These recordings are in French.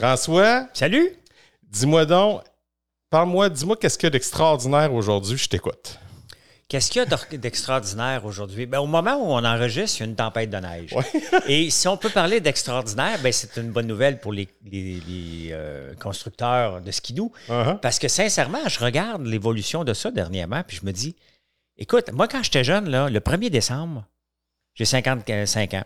François, Salut! dis-moi donc, parle-moi, dis-moi qu'est-ce qu'il y a d'extraordinaire aujourd'hui, je t'écoute. Qu'est-ce qu'il y a d'extraordinaire aujourd'hui? Ben, au moment où on enregistre, il y a une tempête de neige. Et si on peut parler d'extraordinaire, ben, c'est une bonne nouvelle pour les, les- les, euh, constructeurs de skidoo. Uh-huh. Parce que sincèrement, je regarde l'évolution de ça dernièrement, puis je me dis, écoute, moi, quand j'étais jeune, là, le 1er décembre, j'ai 55 ans.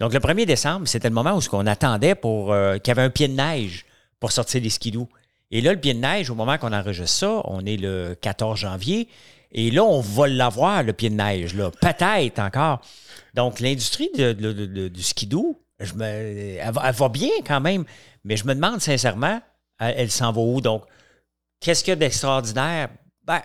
Donc, le 1er décembre, c'était le moment où on attendait pour euh, qu'il y avait un pied de neige pour sortir les skidoo. Et là, le pied de neige, au moment qu'on enregistre ça, on est le 14 janvier. Et là, on va l'avoir, le pied de neige, là. Peut-être encore. Donc, l'industrie du skidoo, je me, elle, va, elle va bien quand même. Mais je me demande sincèrement, elle, elle s'en va où? Donc, qu'est-ce qu'il y a d'extraordinaire? Ben,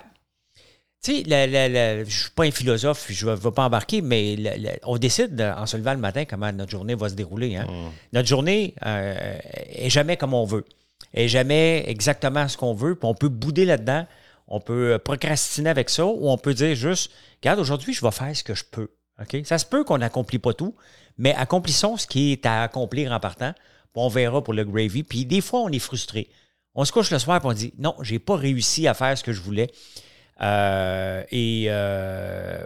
tu sais, je ne suis pas un philosophe, je ne vais pas embarquer, mais on décide de- en se levant le matin comment notre journée va se dérouler. hein. Notre journée euh, est jamais comme on veut. est jamais exactement ce qu'on veut, puis on peut bouder là-dedans. On peut euh, procrastiner avec ça, ou on peut dire juste, regarde, aujourd'hui, je vais faire ce que je peux. OK? Ça se peut qu'on n'accomplit pas tout, mais accomplissons ce qui est à accomplir en partant. puis on verra pour le gravy. Puis des fois, on est frustré. On se couche le soir et on dit, non, j'ai pas réussi à faire ce que je voulais. Euh, et euh,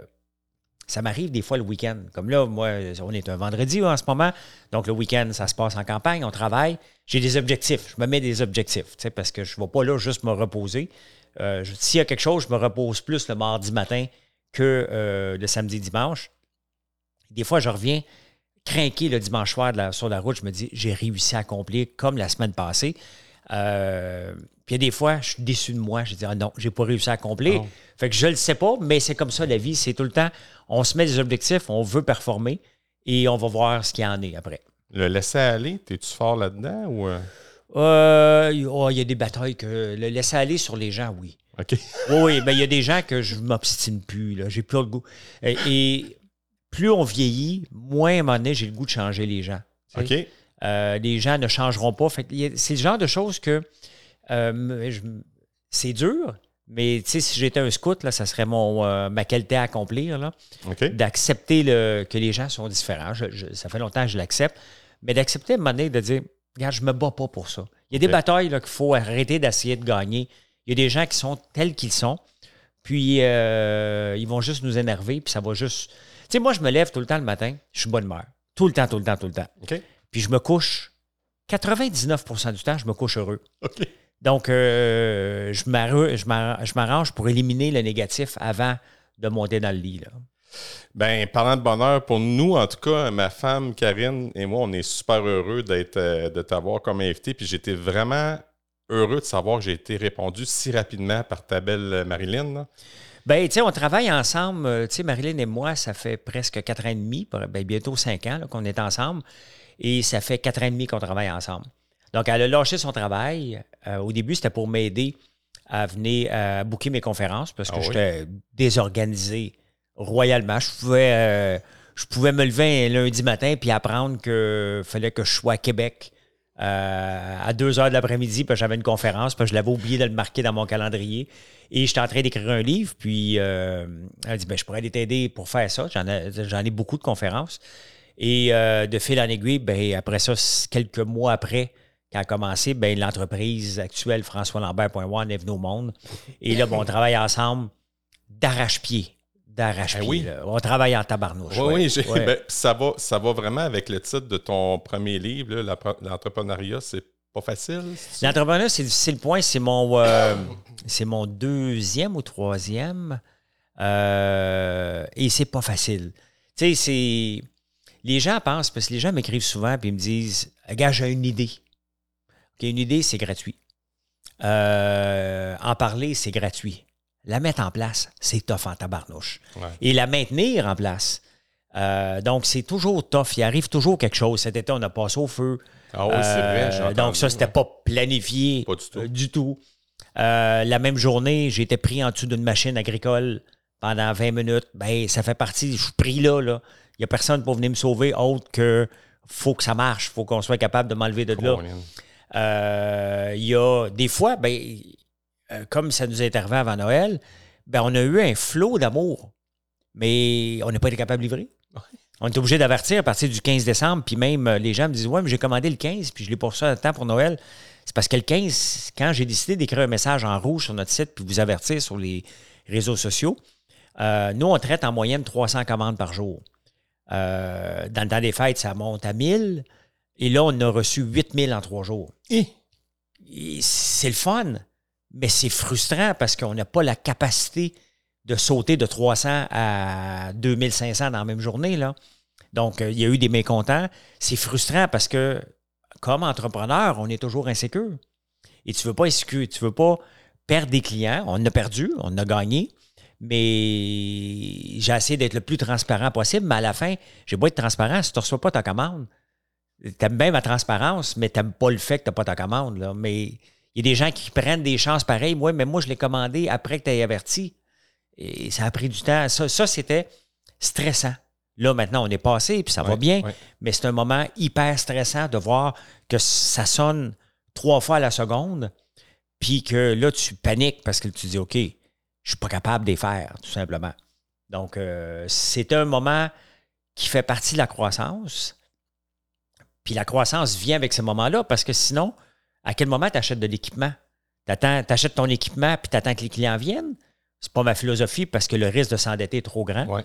ça m'arrive des fois le week-end. Comme là, moi, on est un vendredi en ce moment. Donc, le week-end, ça se passe en campagne, on travaille. J'ai des objectifs. Je me mets des objectifs, parce que je ne vais pas là juste me reposer. Euh, S'il y a quelque chose, je me repose plus le mardi matin que le samedi, dimanche. Des fois, je reviens craqué le dimanche soir sur la route. Je me dis, j'ai réussi à accomplir comme la semaine passée. Puis il y a des fois, je suis déçu de moi. Je dis, ah non, j'ai pas réussi à accomplir. Non. Fait que je le sais pas, mais c'est comme ça la vie. C'est tout le temps, on se met des objectifs, on veut performer et on va voir ce qu'il y en est après. Le laisser aller, t'es-tu fort là-dedans ou. euh? Euh, il oh, il y a des batailles que le laisser aller sur les gens, oui. OK. Oui, oui, ben, il y a des gens que je m'obstine plus, là. J'ai plus le goût. Et, et plus on vieillit, moins à un moment donné, j'ai le goût de changer les gens. tu sais. OK. Euh, les gens ne changeront pas. Fait c'est le genre de choses que c'est dur, mais si j'étais un scout, là, ça serait mon, euh, ma qualité à accomplir, là, d'accepter le- que les gens sont différents. Je- je- ça fait longtemps que je l'accepte, mais d'accepter à un moment donné de dire, regarde, je me bats pas pour ça. Il y a des batailles qu'il faut arrêter d'essayer de gagner. Il y a des gens qui sont tels qu'ils sont, puis euh, ils vont juste nous énerver, puis ça va juste... Tu sais, moi, je me lève tout le temps le matin, je suis bonne humeur. Tout le temps, tout le temps, tout le temps. Puis je me couche, 99% du temps, je me couche heureux. Donc, euh, je m'arr- je m'arr- je m'arrange pour éliminer le négatif avant de monter dans le lit. Là. Ben, parlant de bonheur, pour nous, en tout cas, ma femme Karine et moi, on est super heureux d'être, euh, de t'avoir comme invité. Puis j'étais vraiment heureux de savoir que j'ai été répondu si rapidement par ta belle euh, Marilyn. là. Ben, tu sais, on travaille ensemble. Tu sais, Marilyn et moi, ça fait presque quatre ans et demi, ben, bientôt cinq ans qu'on est ensemble. Et ça fait quatre ans et demi qu'on travaille ensemble. Donc, elle a lâché son travail. Euh, au début, c'était pour m'aider à venir à booker mes conférences parce que Ah oui? j'étais désorganisé royalement. Je pouvais, euh, je pouvais me lever un lundi matin puis apprendre qu'il fallait que je sois à Québec euh, à 2 heures de l'après-midi, puis j'avais une conférence, puis je l'avais oublié de le marquer dans mon calendrier. Et j'étais en train d'écrire un livre, puis euh, elle a dit ben, Je pourrais aller t'aider pour faire ça. J'en ai, ai beaucoup de conférences. Et euh, de fil en aiguille, ben, après ça, quelques mois après qu'elle a commencé, ben, l'entreprise actuelle, François Lambert.one, est venue au monde. Et là, ben, on travaille ensemble d'arrache-pied. D'arrache-pied. Ben oui. On travaille en tabarnouche. Oui, ouais. oui, j'ai- Ouais. ben, ça, va, ça va vraiment avec le titre de ton premier livre, l'entrepreneuriat, c'est pas facile. L'entrepreneuriat, c'est difficile. Point, c'est mon, euh, c'est mon deuxième ou troisième. Euh, et c'est pas facile. Tu sais, c'est. Les gens pensent, parce que les gens m'écrivent souvent et me disent Gars, j'ai une idée. OK, une idée, c'est gratuit. Euh, en parler, c'est gratuit. La mettre en place, c'est tough en tabarnouche. Ouais. Et la maintenir en place. euh, donc, c'est toujours tough. Il arrive toujours quelque chose. Cet été, on a passé au feu. Ah oui, c'est vrai. j'ai Euh, donc, ça, c'était ouais. pas planifié Pas du tout. du tout. La même journée, j'ai été pris en dessous d'une machine agricole pendant 20 minutes. Ben, ça fait partie, je suis pris là. là. Il n'y a personne pour venir me sauver autre que faut que ça marche, faut qu'on soit capable de m'enlever de là. Euh, Il y a des fois, ben, euh, comme ça nous est arrivé avant Noël, ben, on a eu un flot d'amour, mais on n'a pas été capable de livrer. on est obligé d'avertir à partir du 15 décembre, puis même euh, les gens me disent Ouais, mais j'ai commandé le 15, puis je l'ai pour ça à temps pour Noël. C'est parce que le 15, quand j'ai décidé d'écrire un message en rouge sur notre site, puis vous avertir sur les réseaux sociaux, euh, nous, on traite en moyenne 300 commandes par jour. Euh, dans le temps des fêtes, ça monte à 1000. Et là, on a reçu 8000 en trois jours. Et? Et C'est le fun, mais c'est frustrant parce qu'on n'a pas la capacité de sauter de 300 à 2500 dans la même journée. Là. Donc, euh, il y a eu des mécontents. C'est frustrant parce que, comme entrepreneur, on est toujours insécure. Et tu ne veux pas insécure, tu veux pas perdre des clients. On a perdu, on a gagné, mais j'ai essayé d'être le plus transparent possible. Mais à la fin, j'ai beau être transparent, si tu ne reçois pas ta commande, tu aimes bien ma transparence, mais tu n'aimes pas le fait que tu n'as pas ta commande. Là. Mais il y a des gens qui prennent des chances pareilles. Moi, mais moi, je l'ai commandé après que tu aies averti. Et ça a pris du temps. Ça, ça c'était stressant. Là, maintenant, on est passé, puis ça va bien. ouais. Mais c'est un moment hyper stressant de voir que ça sonne trois fois à la seconde, puis que là, tu paniques parce que tu dis, OK, je suis pas capable de les faire, tout simplement. Donc, euh, c'est un moment qui fait partie de la croissance. Puis la croissance vient avec ce moment-là parce que sinon, à quel moment tu achètes de l'équipement? Tu achètes ton équipement puis tu attends que les clients viennent? C'est pas ma philosophie parce que le risque de s'endetter est trop grand. Ouais.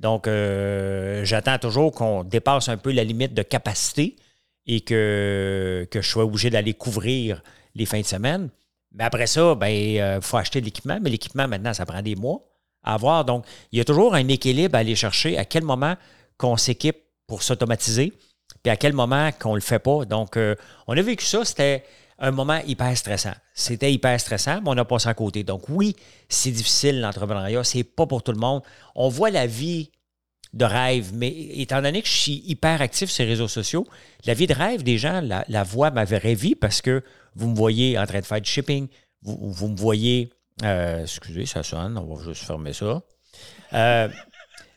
Donc, euh, j'attends toujours qu'on dépasse un peu la limite de capacité et que, que je sois obligé d'aller couvrir les fins de semaine. Mais après ça, ben, il faut acheter de l'équipement. Mais l'équipement, maintenant, ça prend des mois à avoir. Donc, il y a toujours un équilibre à aller chercher. À quel moment qu'on s'équipe pour s'automatiser, puis à quel moment qu'on le fait pas. Donc, euh, on a vécu ça. C'était un moment hyper stressant. C'était hyper stressant, mais on a passé à côté. Donc, oui, c'est difficile l'entrepreneuriat. C'est pas pour tout le monde. On voit la vie de rêve, mais étant donné que je suis hyper actif sur les réseaux sociaux, la vie de rêve des gens la, voient ma vraie vie parce que vous me voyez en train de faire du shipping, vous, vous me voyez. euh, excusez, ça sonne, on va juste fermer ça. Euh,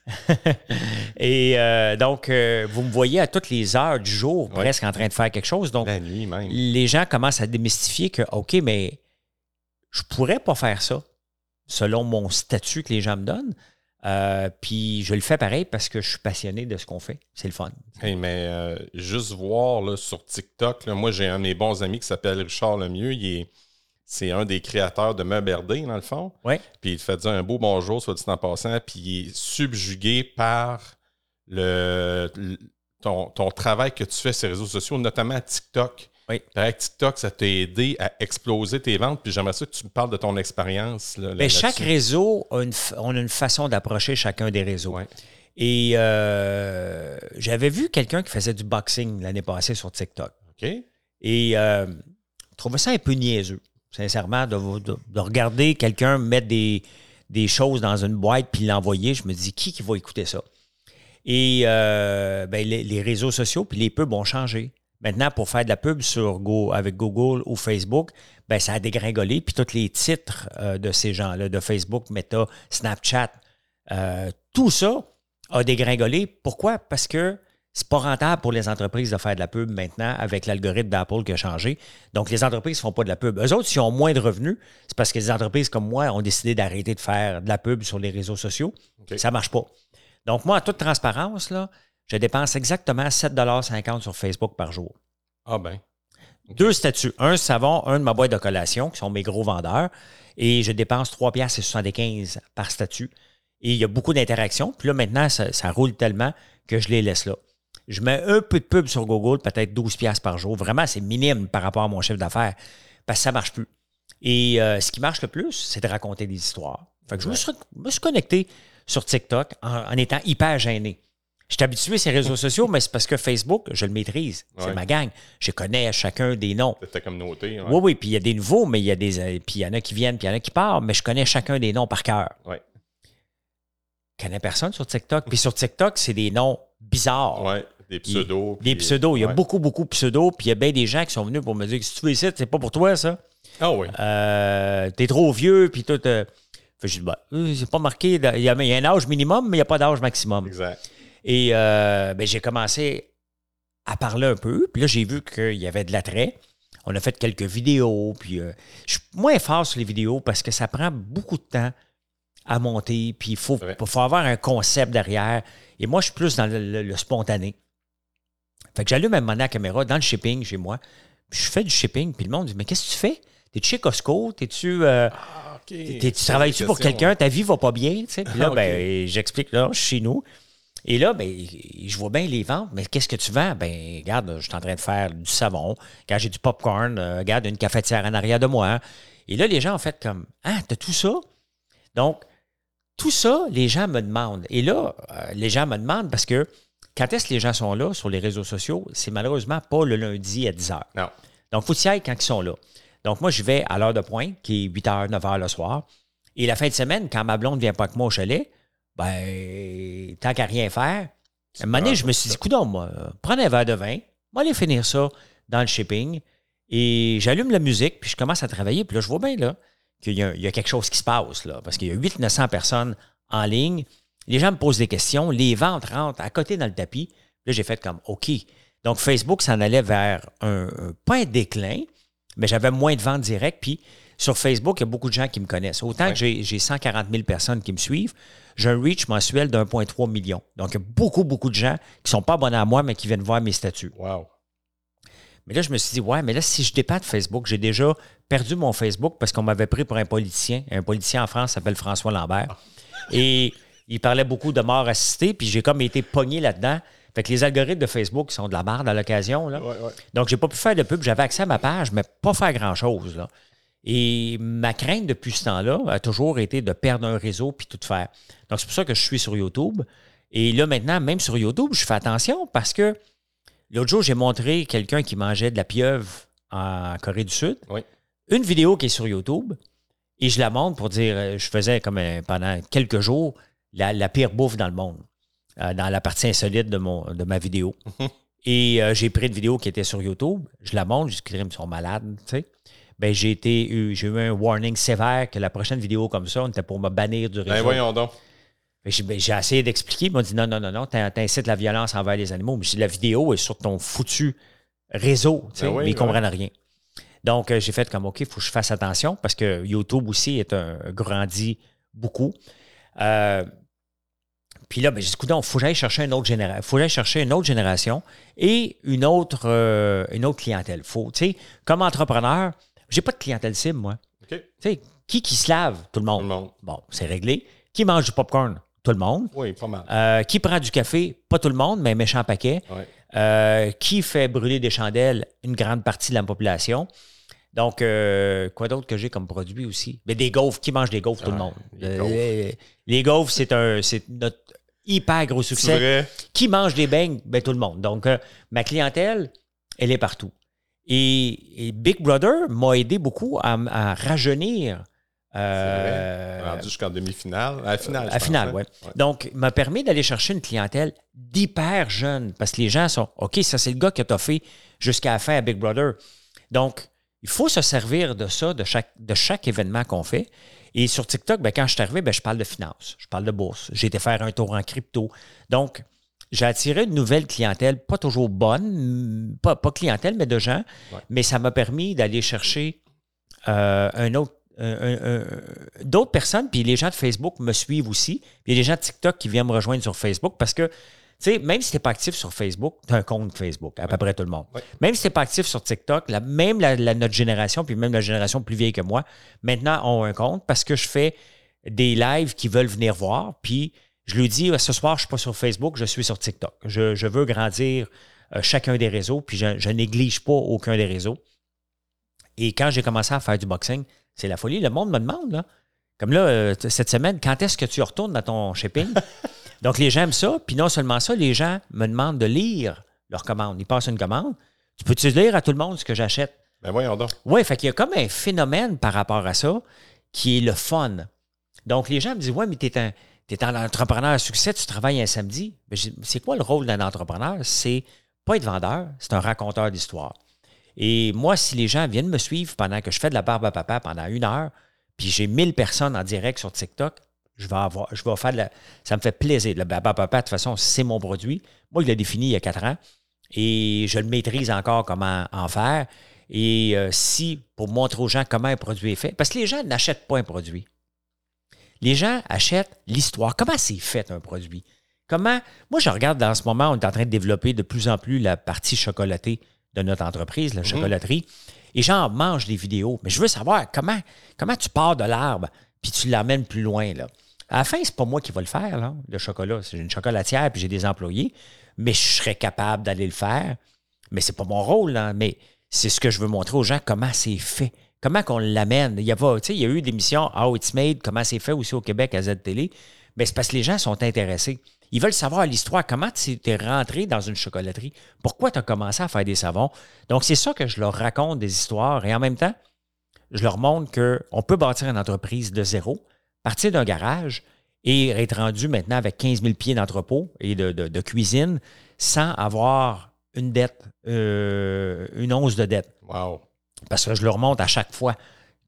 et euh, donc, euh, vous me voyez à toutes les heures du jour, Ouais. presque en train de faire quelque chose. Donc, La nuit même. les gens commencent à démystifier que, OK, mais je pourrais pas faire ça selon mon statut que les gens me donnent. Euh, puis je le fais pareil parce que je suis passionné de ce qu'on fait. C'est le fun. Hey, mais euh, juste voir là, sur TikTok, là, moi j'ai un de mes bons amis qui s'appelle Richard Lemieux. Il est, c'est un des créateurs de Meubles RD, dans le fond. Ouais. Puis il te fait dire un beau bonjour, soit dit en passant, puis il est subjugué par le, le- ton, ton travail que tu fais sur les réseaux sociaux, notamment TikTok. Oui. Que TikTok, ça t'a aidé à exploser tes ventes. Puis j'aimerais ça que tu me parles de ton expérience. là, Mais là-dessus. chaque réseau, a une, on a une façon d'approcher chacun des réseaux. Ouais. Et euh, j'avais vu quelqu'un qui faisait du boxing l'année passée sur TikTok. OK? Et euh, je trouvais ça un peu niaiseux, sincèrement, de, de- de regarder quelqu'un mettre des, des choses dans une boîte puis l'envoyer. Je me dis, qui qui va écouter ça? Et euh, ben, les, les réseaux sociaux puis les pubs ont changé. Maintenant, pour faire de la pub sur Go, avec Google ou Facebook, ben, ça a dégringolé. Puis tous les titres euh, de ces gens-là, de Facebook, Meta, Snapchat, euh, tout ça a dégringolé. Pourquoi? Parce que c'est pas rentable pour les entreprises de faire de la pub maintenant avec l'algorithme d'Apple qui a changé. Donc, les entreprises ne font pas de la pub. Eux autres, s'ils ont moins de revenus, c'est parce que les entreprises comme moi ont décidé d'arrêter de faire de la pub sur les réseaux sociaux. Ça ne marche pas. Donc, moi, en toute transparence, là, je dépense exactement 7,50 sur Facebook par jour. Ah ben. Deux statuts. Un savon, un de ma boîte de collation, qui sont mes gros vendeurs. Et je dépense 3 piastres et 75 par statut. Et il y a beaucoup d'interactions. Puis là, maintenant, ça, ça roule tellement que je les laisse là. Je mets un peu de pub sur Google, peut-être 12 piastres par jour. Vraiment, c'est minime par rapport à mon chiffre d'affaires parce que ça ne marche plus. Et euh, ce qui marche le plus, c'est de raconter des histoires. Fait que je me suis, me suis connecté sur TikTok en, en étant hyper gêné. Je suis habitué à ces réseaux sociaux, mais c'est parce que Facebook, je le maîtrise. C'est Ouais. ma gang. Je connais chacun des noms. C'était comme noté. ouais. Oui, oui, puis il y a des nouveaux, mais il y a des. euh, Puis il y en a qui viennent, puis il y en a qui partent, mais je connais chacun des noms par cœur. Ouais. Je connais personne sur TikTok. Puis sur TikTok, c'est des noms bizarres. Ouais, des pseudos. Des pseudos. Il y a ouais. beaucoup, beaucoup de pseudos. Puis il y a bien des gens qui sont venus pour me dire que si tu veux ici, c'est pas pour toi, ça. Ah oui. Euh, T'es trop vieux, puis tout. euh. Fait je dis, bah, euh, c'est pas marqué. Il y, a, il y a un âge minimum, mais il n'y a pas d'âge maximum. Exact. Et euh, ben, j'ai commencé à parler un peu. Puis là, j'ai vu qu'il y avait de l'attrait. On a fait quelques vidéos. Puis je suis moins fort sur les vidéos parce que ça prend beaucoup de temps à monter, puis il faut, faut avoir un concept derrière. Et moi, je suis plus dans le, le- le spontané. Fait que j'allume à moment donné la caméra dans le shipping chez moi, puis je fais du shipping, puis le monde dit Mais qu'est-ce que tu fais? T'es-tu chez Costco T'es-tu. euh, Ah. T'es- tu travailles-tu pour quelqu'un? Ta vie va pas bien? tu sais? Puis là, Ok. ben, j'explique, là, je suis chez nous. Et là, ben, je vois bien les ventes, mais qu'est-ce que tu vends? Ben, regarde, je suis en train de faire du savon. Quand j'ai du popcorn, euh, regarde, une cafetière en arrière de moi. Et là, les gens ont fait comme Ah, t'as tout ça? Donc, tout ça, les gens me demandent. Et là, euh, les gens me demandent parce que quand est-ce que les gens sont là sur les réseaux sociaux? C'est malheureusement pas le lundi à 10 h. Non. Donc, il faut y aller quand ils sont là. Donc, moi, je vais à l'heure de pointe, qui est 8 h, 9 h le soir. Et la fin de semaine, quand ma blonde vient pas avec moi au chalet, ben, tant qu'à rien faire, à un moment donné, je me suis dit, coudonc, moi, prends un verre de vin, moi, aller finir ça dans le shipping. Et j'allume la musique, puis je commence à travailler. Puis là, je vois bien, là, qu'il y, a- il y a quelque chose qui se passe, là, parce qu'il y a 800-900 personnes en ligne. Les gens me posent des questions, les ventes rentrent à côté dans le tapis. Là, j'ai fait comme, OK. Donc, Facebook s'en allait vers un, un- pas un déclin, mais j'avais moins de ventes directes. Puis, sur Facebook, il y a beaucoup de gens qui me connaissent. Autant Ouais. que j'ai j'ai 140 000 personnes qui me suivent, j'ai un reach mensuel de 1,3 million. Donc, il y a beaucoup, beaucoup de gens qui ne sont pas abonnés à moi, mais qui viennent voir mes statuts. Wow. Mais là, je me suis dit, ouais, mais là, si je départe Facebook, j'ai déjà perdu mon Facebook parce qu'on m'avait pris pour un politicien. Un politicien en France s'appelle François Lambert. Et il parlait beaucoup de mort assistée, puis j'ai comme été pogné là-dedans. Fait que les algorithmes de Facebook sont de la merde à l'occasion. là. Ouais, ouais. Donc, j'ai pas pu faire de pub. J'avais accès à ma page, mais pas faire grand-chose. là. Et ma crainte depuis ce temps-là a toujours été de perdre un réseau puis tout faire. Donc, c'est pour ça que je suis sur YouTube. Et là, maintenant, même sur YouTube, je fais attention parce que l'autre jour, j'ai montré quelqu'un qui mangeait de la pieuvre en Corée du Sud. Oui. Une vidéo qui est sur YouTube. Et je la montre pour dire, euh, je faisais comme un- pendant quelques jours la, la pire bouffe dans le monde, euh, dans la partie insolite de, mon, de ma vidéo. Et euh, j'ai pris une vidéo qui était sur YouTube. Je la montre, je dis, ils sont malades, tu sais. Ben, j'ai été, eu- j'ai eu un warning sévère que la prochaine vidéo comme ça, on était pour me bannir du réseau. Ben voyons donc. J'ai ben, j'ai essayé d'expliquer. Il m'a dit non, non, non, non, t'in- t'incites la violence envers les animaux. Mais la vidéo est sur ton foutu réseau. tu sais, Ben oui, mais ils ouais. comprennent rien. Donc, euh, j'ai fait comme OK, il faut que je fasse attention parce que YouTube aussi est un grandit beaucoup. Euh, puis là, ben, j'ai dit, il faut que j'aille chercher une autre génération. faut que chercher une autre génération et une autre, euh, une autre clientèle. Faut, tu sais, comme entrepreneur, j'ai pas de clientèle cible, moi. OK. Tu sais, qui qui se lave? Tout le monde. Tout le monde. Bon, c'est réglé. Qui mange du popcorn? Tout le monde. Oui, pas mal. Euh, qui prend du café? Pas tout le monde, mais un méchant paquet. Ouais. Euh, qui fait brûler des chandelles? Une grande partie de la population. Donc, euh, quoi d'autre que j'ai comme produit aussi? Mais des gaufres. Qui mange des gaufres? Tout le Ah, monde? les Euh, gaufres. les, les gaufres, c'est un, c'est notre hyper gros succès. vrai. Qui mange des beignes? Ben, tout le monde. Donc, euh, ma clientèle, elle est partout. Et, et Big Brother m'a aidé beaucoup à, rajeunir. euh, Rendu jusqu'en demi-finale. À la finale. à je la pense, finale, hein? oui. Donc, m'a permis d'aller chercher une clientèle d'hyper jeunes parce que les gens sont OK, ça, c'est le gars qui a toffé jusqu'à la fin à Big Brother. Donc, il faut se servir de ça, de chaque, de chaque événement qu'on fait. Et sur TikTok, ben, quand je suis arrivé, ben, je parle de finance, je parle de bourse. J'ai été faire un tour en crypto. Donc, j'ai attiré une nouvelle clientèle, pas toujours bonne, pas, pas clientèle, mais de gens. Ouais. Mais ça m'a permis d'aller chercher euh, un autre. D'autres personnes, puis les gens de Facebook me suivent aussi. Puis il y a des gens de TikTok qui viennent me rejoindre sur Facebook parce que, sais, même si tu n'es pas actif sur Facebook, tu as un compte Facebook, à peu près tout le monde. Ouais. Même si tu n'es pas actif sur TikTok, la- même la, la- notre génération, puis même la génération plus vieille que moi, maintenant ont un compte parce que je fais des lives qui veulent venir voir. Puis je lui dis, ce soir, je ne suis pas sur Facebook, je suis sur TikTok. Je, je veux grandir euh, chacun des réseaux, puis je, je néglige pas aucun des réseaux. Et quand j'ai commencé à faire du boxing, c'est la folie. Le monde me demande, là. Comme là, euh, cette semaine, quand est-ce que tu retournes dans ton shipping? Donc, les gens aiment ça. Puis non seulement ça, les gens me demandent de lire leur commande. Ils passent une commande. Tu peux-tu lire à tout le monde ce que j'achète? Ben voyons donc. Oui, fait qu'il y a comme un phénomène par rapport à ça qui est le fun. Donc, les gens me disent Ouais, mais tu es un, t'es un entrepreneur à succès, tu travailles un samedi. Ben, j'ai- c'est quoi le rôle d'un entrepreneur? C'est pas être vendeur, c'est un raconteur d'histoire. Et moi, si les gens viennent me suivre pendant que je fais de la barbe à papa pendant une heure, puis j'ai 1000 personnes en direct sur TikTok, je vais avoir, je vais faire de la, ça me fait plaisir. Le barbe à papa, de toute façon, c'est mon produit. Moi, je l'ai défini il y a quatre ans et je le maîtrise encore comment en faire. Et euh, si, pour montrer aux gens comment un produit est fait, parce que les gens n'achètent pas un produit. Les gens achètent l'histoire. Comment c'est fait un produit? Comment. Moi, je regarde dans ce moment, on est en train de développer de plus en plus la partie chocolatée de notre entreprise, la chocolaterie. Et j'en mange des vidéos. Mais je veux savoir comment, comment tu pars de l'arbre puis tu l'amènes plus loin. Là. À la fin, c'est pas moi qui va le faire, le chocolat. C'est une chocolatière puis j'ai des employés. Mais je serais capable d'aller le faire. Mais c'est pas mon rôle. Mais c'est ce que je veux montrer aux gens, comment c'est fait. Comment qu'on l'amène. Il y, a, il y a eu des missions How It's Made, comment c'est fait aussi au Québec à Z-Télé. Mais c'est parce que les gens sont intéressés. Ils veulent savoir l'histoire, comment tu es rentré dans une chocolaterie, pourquoi tu as commencé à faire des savons? Donc, c'est ça que je leur raconte des histoires et en même temps, je leur montre qu'on peut bâtir une entreprise de zéro, partir d'un garage et être rendu maintenant avec 15 000 pieds d'entrepôt et de, cuisine sans avoir une dette, euh, une once de dette. Wow. Parce que je leur montre à chaque fois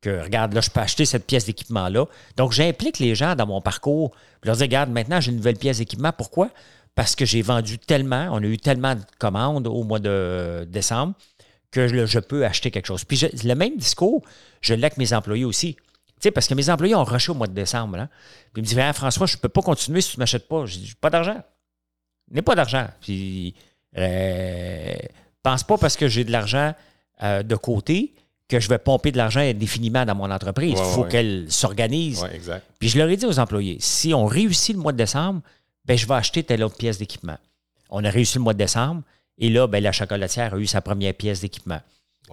que, regarde, là, je peux acheter cette pièce d'équipement-là. Donc, j'implique les gens dans mon parcours. Je leur dis, regarde, maintenant, j'ai une nouvelle pièce d'équipement. Pourquoi? Parce que j'ai vendu tellement, on a eu tellement de commandes au mois de décembre que je, peux acheter quelque chose. Puis le même discours, je l'ai avec mes employés aussi. Tu sais, parce que mes employés ont rushé au mois de décembre. Hein. Puis ils me disent, ah, François, je ne peux pas continuer si tu ne m'achètes pas. Je dis, pas d'argent. Je n'ai pas d'argent. Puis, euh, pense pas parce que j'ai de l'argent euh, de côté que je vais pomper de l'argent indéfiniment dans mon entreprise. Il faut qu'elle s'organise. Puis je leur ai dit aux employés, si on réussit le mois de décembre, ben, je vais acheter telle autre pièce d'équipement. On a réussi le mois de décembre et là, ben, la chocolatière a eu sa première pièce d'équipement.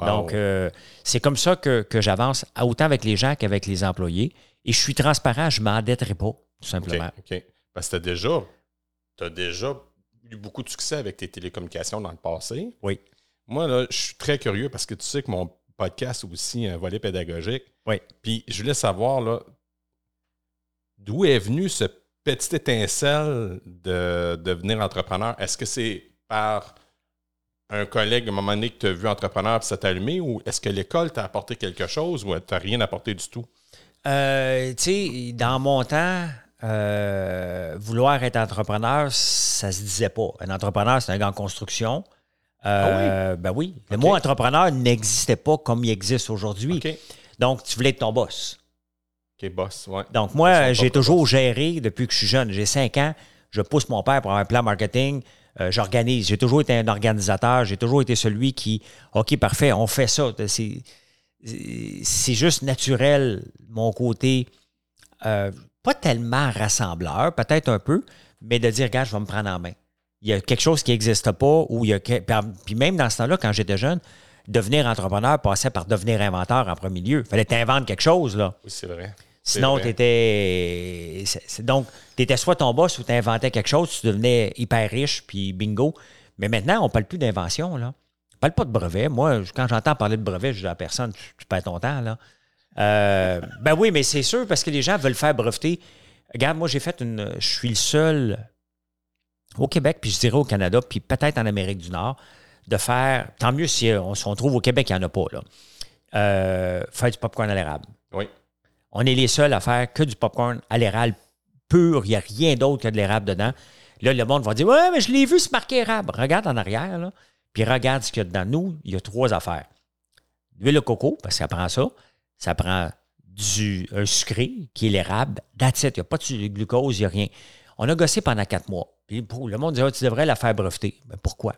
Donc, euh, c'est comme ça que, j'avance, autant avec les gens qu'avec les employés. Et je suis transparent, je ne m'endetterai pas, tout simplement. OK. Parce que tu as déjà, as déjà eu beaucoup de succès avec tes télécommunications dans le passé. Oui. Moi, là, je suis très curieux parce que tu sais que mon podcast aussi un volet pédagogique. Oui. Puis je voulais savoir là, d'où est venu ce petit étincelle de devenir entrepreneur? Est-ce que c'est par un collègue à un moment donné que tu as vu entrepreneur et ça t'a allumé ou est-ce que l'école t'a apporté quelque chose ou tu n'as rien apporté du tout? Euh, tu sais, dans mon temps, euh, vouloir être entrepreneur, ça se disait pas. Un entrepreneur, c'est un gars en construction. Euh, ah oui? Ben oui. Le mot entrepreneur n'existait pas comme il existe aujourd'hui. Donc, tu voulais être ton boss. OK, boss, ouais. Donc, moi, j'ai toujours géré depuis que je suis jeune. J'ai cinq ans. Je pousse mon père pour avoir un plan marketing. Euh, j'organise. J'ai toujours été un organisateur. J'ai toujours été celui qui, OK, parfait, on fait ça. C'est juste naturel, mon côté, euh, pas tellement rassembleur, peut-être un peu, mais de dire, regarde, je vais me prendre en main il y a quelque chose qui n'existe pas, ou il y a, puis même dans ce temps-là, quand j'étais jeune, devenir entrepreneur passait par devenir inventeur en premier lieu. Il fallait t'inventer quelque chose, là. Oui, c'est vrai. Sinon, tu étais. Donc, tu étais soit ton boss ou tu inventais quelque chose, tu devenais hyper riche, puis bingo. Mais maintenant, on ne parle plus d'invention, là. On ne parle pas de brevet. Moi, quand j'entends parler de brevet, je dis à la personne, tu, perds ton temps, là. Euh, ben oui, mais c'est sûr, parce que les gens veulent faire breveter. Regarde, moi, j'ai fait une. Je suis le seul au Québec, puis je dirais au Canada, puis peut-être en Amérique du Nord, de faire, tant mieux si on se trouve au Québec, il n'y en a pas, là, euh, faire du popcorn à l'érable. Oui. On est les seuls à faire que du popcorn à l'érable pur, il n'y a rien d'autre que de l'érable dedans. Là, le monde va dire Ouais, mais je l'ai vu se marquer érable. Regarde en arrière, là, puis regarde ce qu'il y a dedans. Nous, il y a trois affaires. L'huile de coco, parce que ça prend ça. Ça prend du un sucré, qui est l'érable. That's Il n'y a pas de glucose, il n'y a rien. On a gossé pendant quatre mois. Puis le monde disait, ah, tu devrais la faire breveter. Mais pourquoi?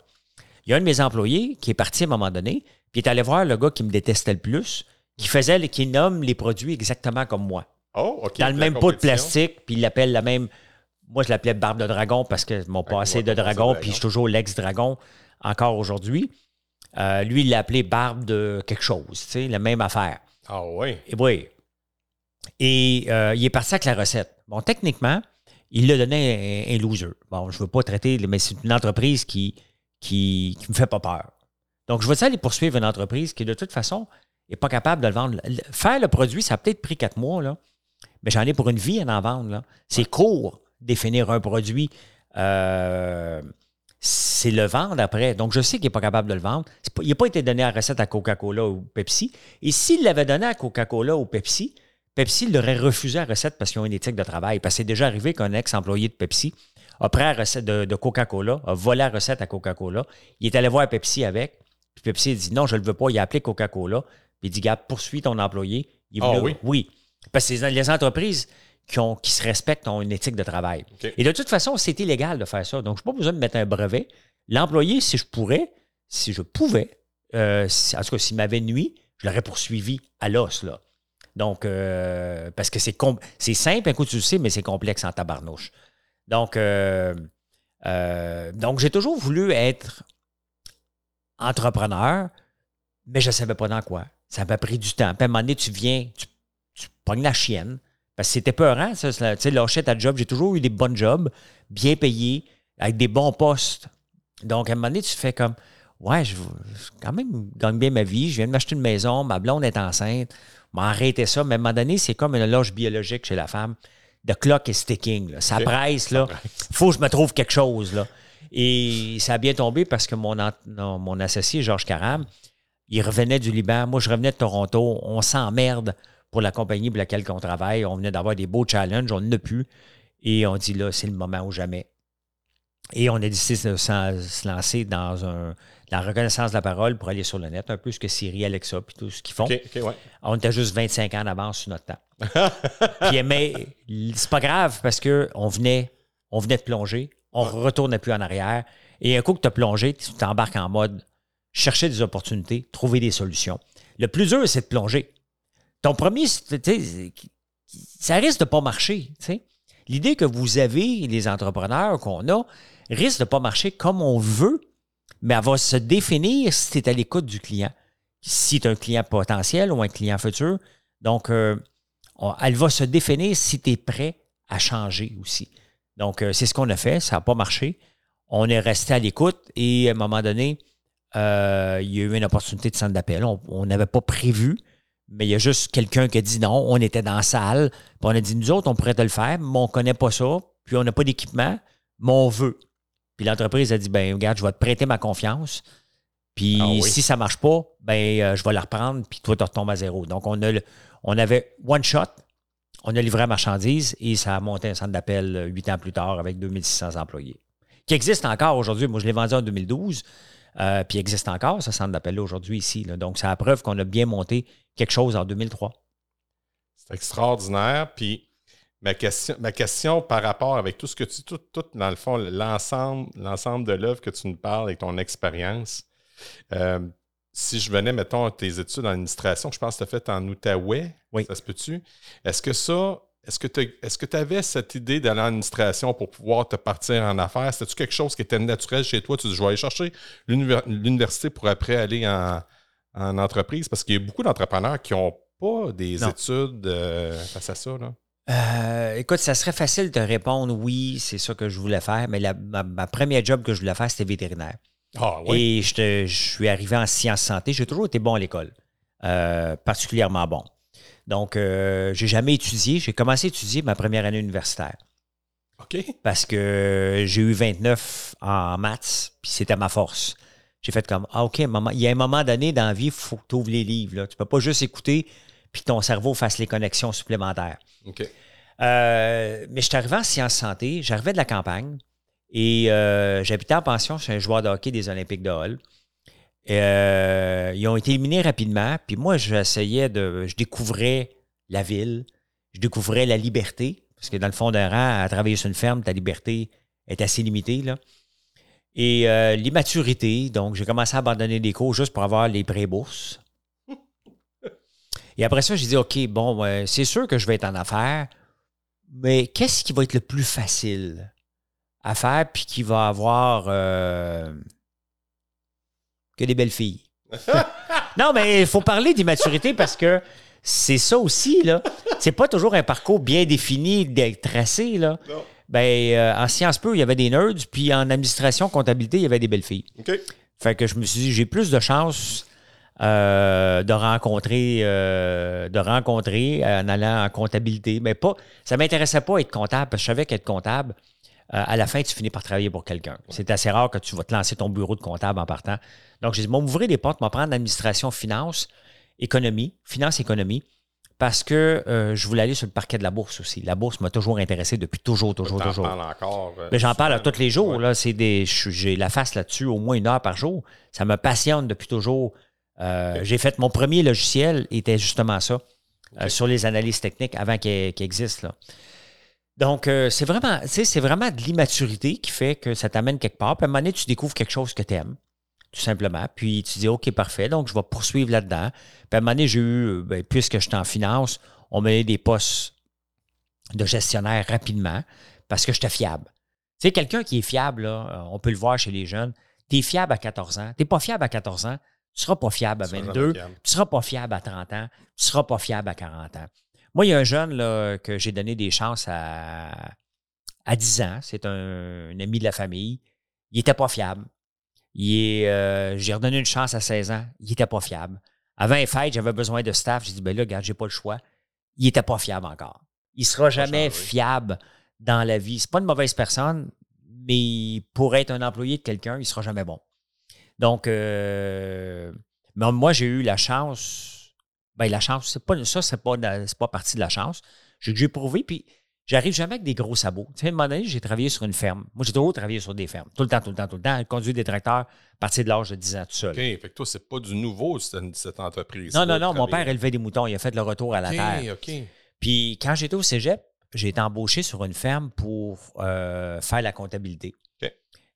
Il y a un de mes employés qui est parti à un moment donné, puis est allé voir le gars qui me détestait le plus, qui faisait, qui nomme les produits exactement comme moi. Oh, OK. Dans le même pot de plastique, puis il l'appelle la même. Moi, je l'appelais barbe de dragon parce que mon passé de dragon, puis je suis toujours l'ex-dragon encore aujourd'hui. Euh, lui, il l'appelait barbe de quelque chose, tu sais, la même affaire. Ah oui? Et oui. Et euh, il est parti avec la recette. Bon, techniquement, il l'a donné un, loser. Bon, je ne veux pas traiter, mais c'est une entreprise qui qui me fait pas peur. Donc, je veux aller poursuivre une entreprise qui, de toute façon, n'est pas capable de le vendre. Faire le produit, ça a peut-être pris quatre mois, là, mais j'en ai pour une vie à en vendre. C'est court, définir un produit. Euh, c'est le vendre après. Donc, je sais qu'il n'est pas capable de le vendre. il n'a pas été donné à recette à Coca-Cola ou Pepsi. Et s'il l'avait donné à Coca-Cola ou Pepsi, Pepsi l'aurait refusé la recette parce qu'ils ont une éthique de travail. Parce que c'est déjà arrivé qu'un ex-employé de Pepsi a pris la recette de, Coca-Cola, a volé la recette à Coca-Cola. Il est allé voir Pepsi avec. Puis Pepsi a dit non, je ne le veux pas. Il a appelé Coca-Cola. Puis il dit, gars, poursuis ton employé. Ah oui? Oui. Parce que les entreprises qui, ont, qui se respectent ont une éthique de travail. Et de toute façon, c'est illégal de faire ça. Donc, je n'ai pas besoin de mettre un brevet. L'employé, si je pourrais, si je pouvais, euh, si- en tout cas, s'il m'avait nuit, je l'aurais poursuivi à l'os, là. Donc, euh, parce que c'est simple, un coup tu le sais, mais c'est complexe en tabarnouche. Donc, euh, donc j'ai toujours voulu être entrepreneur, mais je ne savais pas dans quoi. Ça m'a pris du temps. Puis à un moment donné, tu viens, tu, tu pognes la chienne. Parce que c'était peurant, ça. Tu sais, lâcher ta job. J'ai toujours eu des bons jobs, bien payés, avec des bons postes. Donc, à un moment donné, tu fais comme, ouais, je, je quand même gagne bien ma vie. Je viens de m'acheter une maison, ma blonde est enceinte. M'arrêter ça. Mais à un moment donné, c'est comme une loge biologique chez la femme. The clock is ticking. là. Ça presse, là. faut que je me trouve quelque chose, là. Et ça a bien tombé parce que mon, non, mon associé, Georges Caram, il revenait du Liban. Moi, je revenais de Toronto. On s'emmerde pour la compagnie pour laquelle on travaille. On venait d'avoir des beaux challenges. On n'a plus. Et on dit là, c'est le moment ou jamais. Et on a décidé de se lancer dans un, la reconnaissance de la parole pour aller sur le net, un peu ce que Siri, Alexa, puis tout ce qu'ils font. Ouais. On était juste 25 ans d'avance sur notre temps. Puis, mais c'est pas grave parce que on venait, on venait de plonger, on ne retournait plus en arrière. Et un coup que tu as plongé, tu t'embarques en mode chercher des opportunités, trouver des solutions. Le plus dur, c'est de plonger. Ton premier, ça risque de pas marcher. L'idée que vous avez, les entrepreneurs qu'on a, risque de pas marcher comme on veut, mais elle va se définir si tu es à l'écoute du client. Si tu es un client potentiel ou un client futur. Donc, euh, elle va se définir si tu es prêt à changer aussi. Donc, euh, c'est ce qu'on a fait. Ça n'a pas marché. On est resté à l'écoute et à un moment donné, euh, il y a eu une opportunité de centre d'appel. On n'avait pas prévu, mais il y a juste quelqu'un qui a dit non. On était dans la salle. Puis on a dit, nous autres, on pourrait te le faire, mais on ne connaît pas ça. Puis on n'a pas d'équipement, mais on veut. Puis l'entreprise a dit, ben regarde, je vais te prêter ma confiance. Puis Ah oui. si ça ne marche pas, ben euh, je vais la reprendre, puis toi, tu retombes à zéro. Donc, on, a le- on avait one shot, on a livré la marchandise et ça a monté un centre d'appel huit ans plus tard avec 2600 employés. Qui existe encore aujourd'hui. Moi, je l'ai vendu en 2012, euh, puis il existe encore, ce centre d'appel-là, aujourd'hui, ici. là. Donc, c'est la preuve qu'on a bien monté quelque chose en 2003. C'est extraordinaire. Puis ma question, ma question par rapport avec tout ce que tu. Tout, tout dans le fond, l'ensemble, l'ensemble de l'œuvre que tu nous parles et ton expérience. euh, si je venais, mettons, à tes études en administration, je pense que tu as fait en Outaouais. Oui. Ça se peut-tu? Est-ce que ça. Est-ce que tu que avais cette idée d'aller en administration pour pouvoir te partir en affaires? C'était-tu quelque chose qui était naturel chez toi? Tu dis, je vais aller chercher l'univer- l'université pour après aller en, en entreprise? Parce qu'il y a beaucoup d'entrepreneurs qui n'ont pas des Non. études euh, face à ça. Là. Euh, écoute, ça serait facile de répondre oui, c'est ça que je voulais faire, mais la, ma, ma première job que je voulais faire, c'était vétérinaire. Ah oui. Et je, te- je suis arrivé en sciences santé. J'ai toujours été bon à l'école, euh, particulièrement bon. Donc, euh, j'ai jamais étudié. J'ai commencé à étudier ma première année universitaire OK. parce que j'ai eu 29 en maths, puis c'était ma force. J'ai fait comme, ah, OK, maman, il y a un moment donné dans la vie, il faut que tu ouvres les livres. Là. Tu peux pas juste écouter puis que ton cerveau fasse les connexions supplémentaires. OK. Euh, mais je suis arrivé en sciences santé, j'arrivais de la campagne et euh, j'habitais en pension chez un joueur de hockey des Olympiques de Hall. Euh, ils ont été éliminés rapidement, puis moi, j'essayais de. Je découvrais la ville, je découvrais la liberté, parce que dans le fond d'un rang, à travailler sur une ferme, ta liberté est assez limitée. Là. Et euh, l'immaturité, donc j'ai commencé à abandonner des cours juste pour avoir les pré-bourses. Et après ça, j'ai dit, OK, bon, euh, c'est sûr que je vais être en affaires, mais qu'est-ce qui va être le plus facile à faire puis qui va avoir euh, que des belles filles? non, mais il faut parler d'immaturité parce que c'est ça aussi, là. C'est pas toujours un parcours bien défini, tracé, là. Non. Ben, euh, en sciences peu, il y avait des nerds, puis en administration, comptabilité, il y avait des belles filles. OK. Fait que je me suis dit, j'ai plus de chances euh, de rencontrer, euh, de rencontrer en allant en comptabilité. Mais pas, ça m'intéressait pas être comptable parce que je savais qu'être comptable, à la fin, tu finis par travailler pour quelqu'un. C'est assez rare que tu vas te lancer ton bureau de comptable en partant. Donc, j'ai dit, bon, m'ouvrir des portes, m'en prendre administration, finance, économie, finance, économie, parce que euh, je voulais aller sur le parquet de la bourse aussi. La bourse m'a toujours intéressé depuis toujours, toujours, toujours. parles encore. euh, Mais j'en parle à tous les jours. Ouais. Là, c'est des, j'ai la face là-dessus au moins une heure par jour. Ça me passionne depuis toujours. Euh. J'ai fait mon premier logiciel, était justement ça, sur les analyses techniques avant qu'il qu'il existe. Là. Donc, c'est vraiment, c'est vraiment de l'immaturité qui fait que ça t'amène quelque part. Puis à un moment donné, tu découvres quelque chose que tu aimes, tout simplement. Puis tu dis, OK, parfait, donc je vais poursuivre là-dedans. Puis à un moment donné, j'ai eu, ben, puisque je suis en finance, on m'a donné des postes de gestionnaire rapidement parce que j'étais fiable. Tu sais, quelqu'un qui est fiable, là, euh, on peut le voir chez les jeunes, tu es fiable à 14 ans, tu n'es pas fiable à 14 ans, tu ne seras pas fiable à Tu seras 22, jamais fiable. tu ne seras pas fiable à 30 ans, tu ne seras pas fiable à 40 ans. Moi, il y a un jeune là, que j'ai donné des chances à, à 10 ans. C'est un, un ami de la famille. Il n'était pas fiable. Euh, j'ai redonné une chance à 16 ans. Il n'était pas fiable. Avant les fêtes, j'avais besoin de staff. J'ai dit, ben là, regarde, j'ai pas le choix. Il n'était pas fiable encore. Il ne sera jamais changé. fiable dans la vie. C'est pas une mauvaise personne, mais pour être un employé de quelqu'un, il ne sera jamais bon. Donc, euh, mais moi, j'ai eu la chance. Ben, la chance, c'est pas, ça, c'est pas, pas partie de la chance. J'ai j'ai prouvé, puis j'arrive jamais avec des gros sabots. Tu sais, à un moment donné, j'ai travaillé sur une ferme. Moi, j'ai toujours travaillé sur des fermes. Tout le temps, tout le temps, tout le temps. Conduire des tracteurs à partir de l'âge de 10 ans tout seul. OK. Fait que toi, c'est pas du nouveau, cette, cette entreprise. Non, non, non, mon père élevait des moutons. Il a fait le retour à la terre. OK, OK. Puis quand j'étais au cégep, j'ai été embauché sur une ferme pour euh, faire la comptabilité. OK.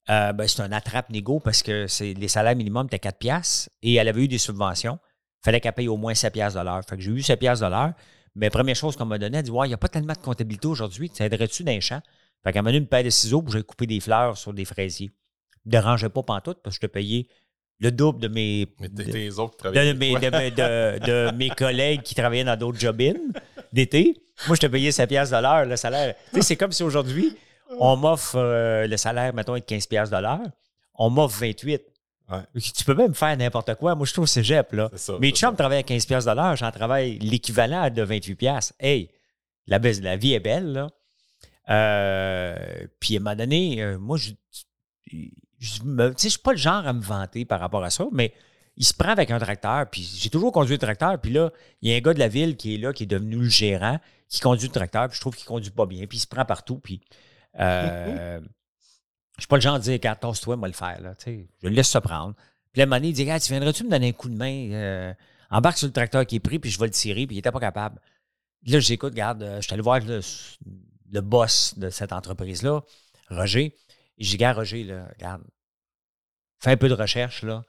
Euh, ben, c'est un attrape-négo parce que les salaires minimums étaient 4 piastres et elle avait eu des subventions. Il fallait qu'elle paye au moins 7 piastres de l'heure. Fait que j'ai eu 7 piastres de l'heure. Mais première chose qu'on m'a donnée, elle dit Ouais, il n'y a pas tellement de comptabilité aujourd'hui. Tu aiderais-tu dans les champs Fait qu'elle m'a donné une paire de ciseaux pour j'ai coupé des fleurs sur des fraisiers. Ne dérangeait pas pantoute parce que je te payais le double de mes, Mais de- t'es autres de mes, de, de- collègues qui travaillaient dans d'autres job d'été. Moi, je te payais 7 piastres de l'heure, le salaire. C'est comme si aujourd'hui, on m'offre euh, le salaire, mettons, de 15 piastres de l'heure. On m'offre 28. Ouais. Tu peux même faire n'importe quoi. Moi, je trouve au cégep, là. Ça, Mes chums travaillent à 15 piastres de l'heure. J'en travaille l'équivalent de 28 piastres. Hey, la, la vie est belle, là. Euh, puis, à un moment donné, euh, moi, je, je suis pas le genre à me vanter par rapport à ça, mais il se prend avec un tracteur, puis j'ai toujours conduit le tracteur, puis là, il y a un gars de la ville qui est là, qui est devenu le gérant, qui conduit le tracteur, puis je trouve qu'il conduit pas bien, puis il se prend partout, puis euh, je suis pas le genre à dire, quand tosse-toi, moi le faire, là, je le laisse se prendre. Puis moment donné, il dit, Gars, tu viendrais-tu me donner un coup de main, euh, embarque sur le tracteur qui est pris, puis je vais le tirer, puis il était pas capable. Là, j'écoute, regarde, euh, je suis allé voir le, le boss de cette entreprise-là, Roger, et j'ai dit, gars, Roger, là, regarde, fais un peu de recherche, là.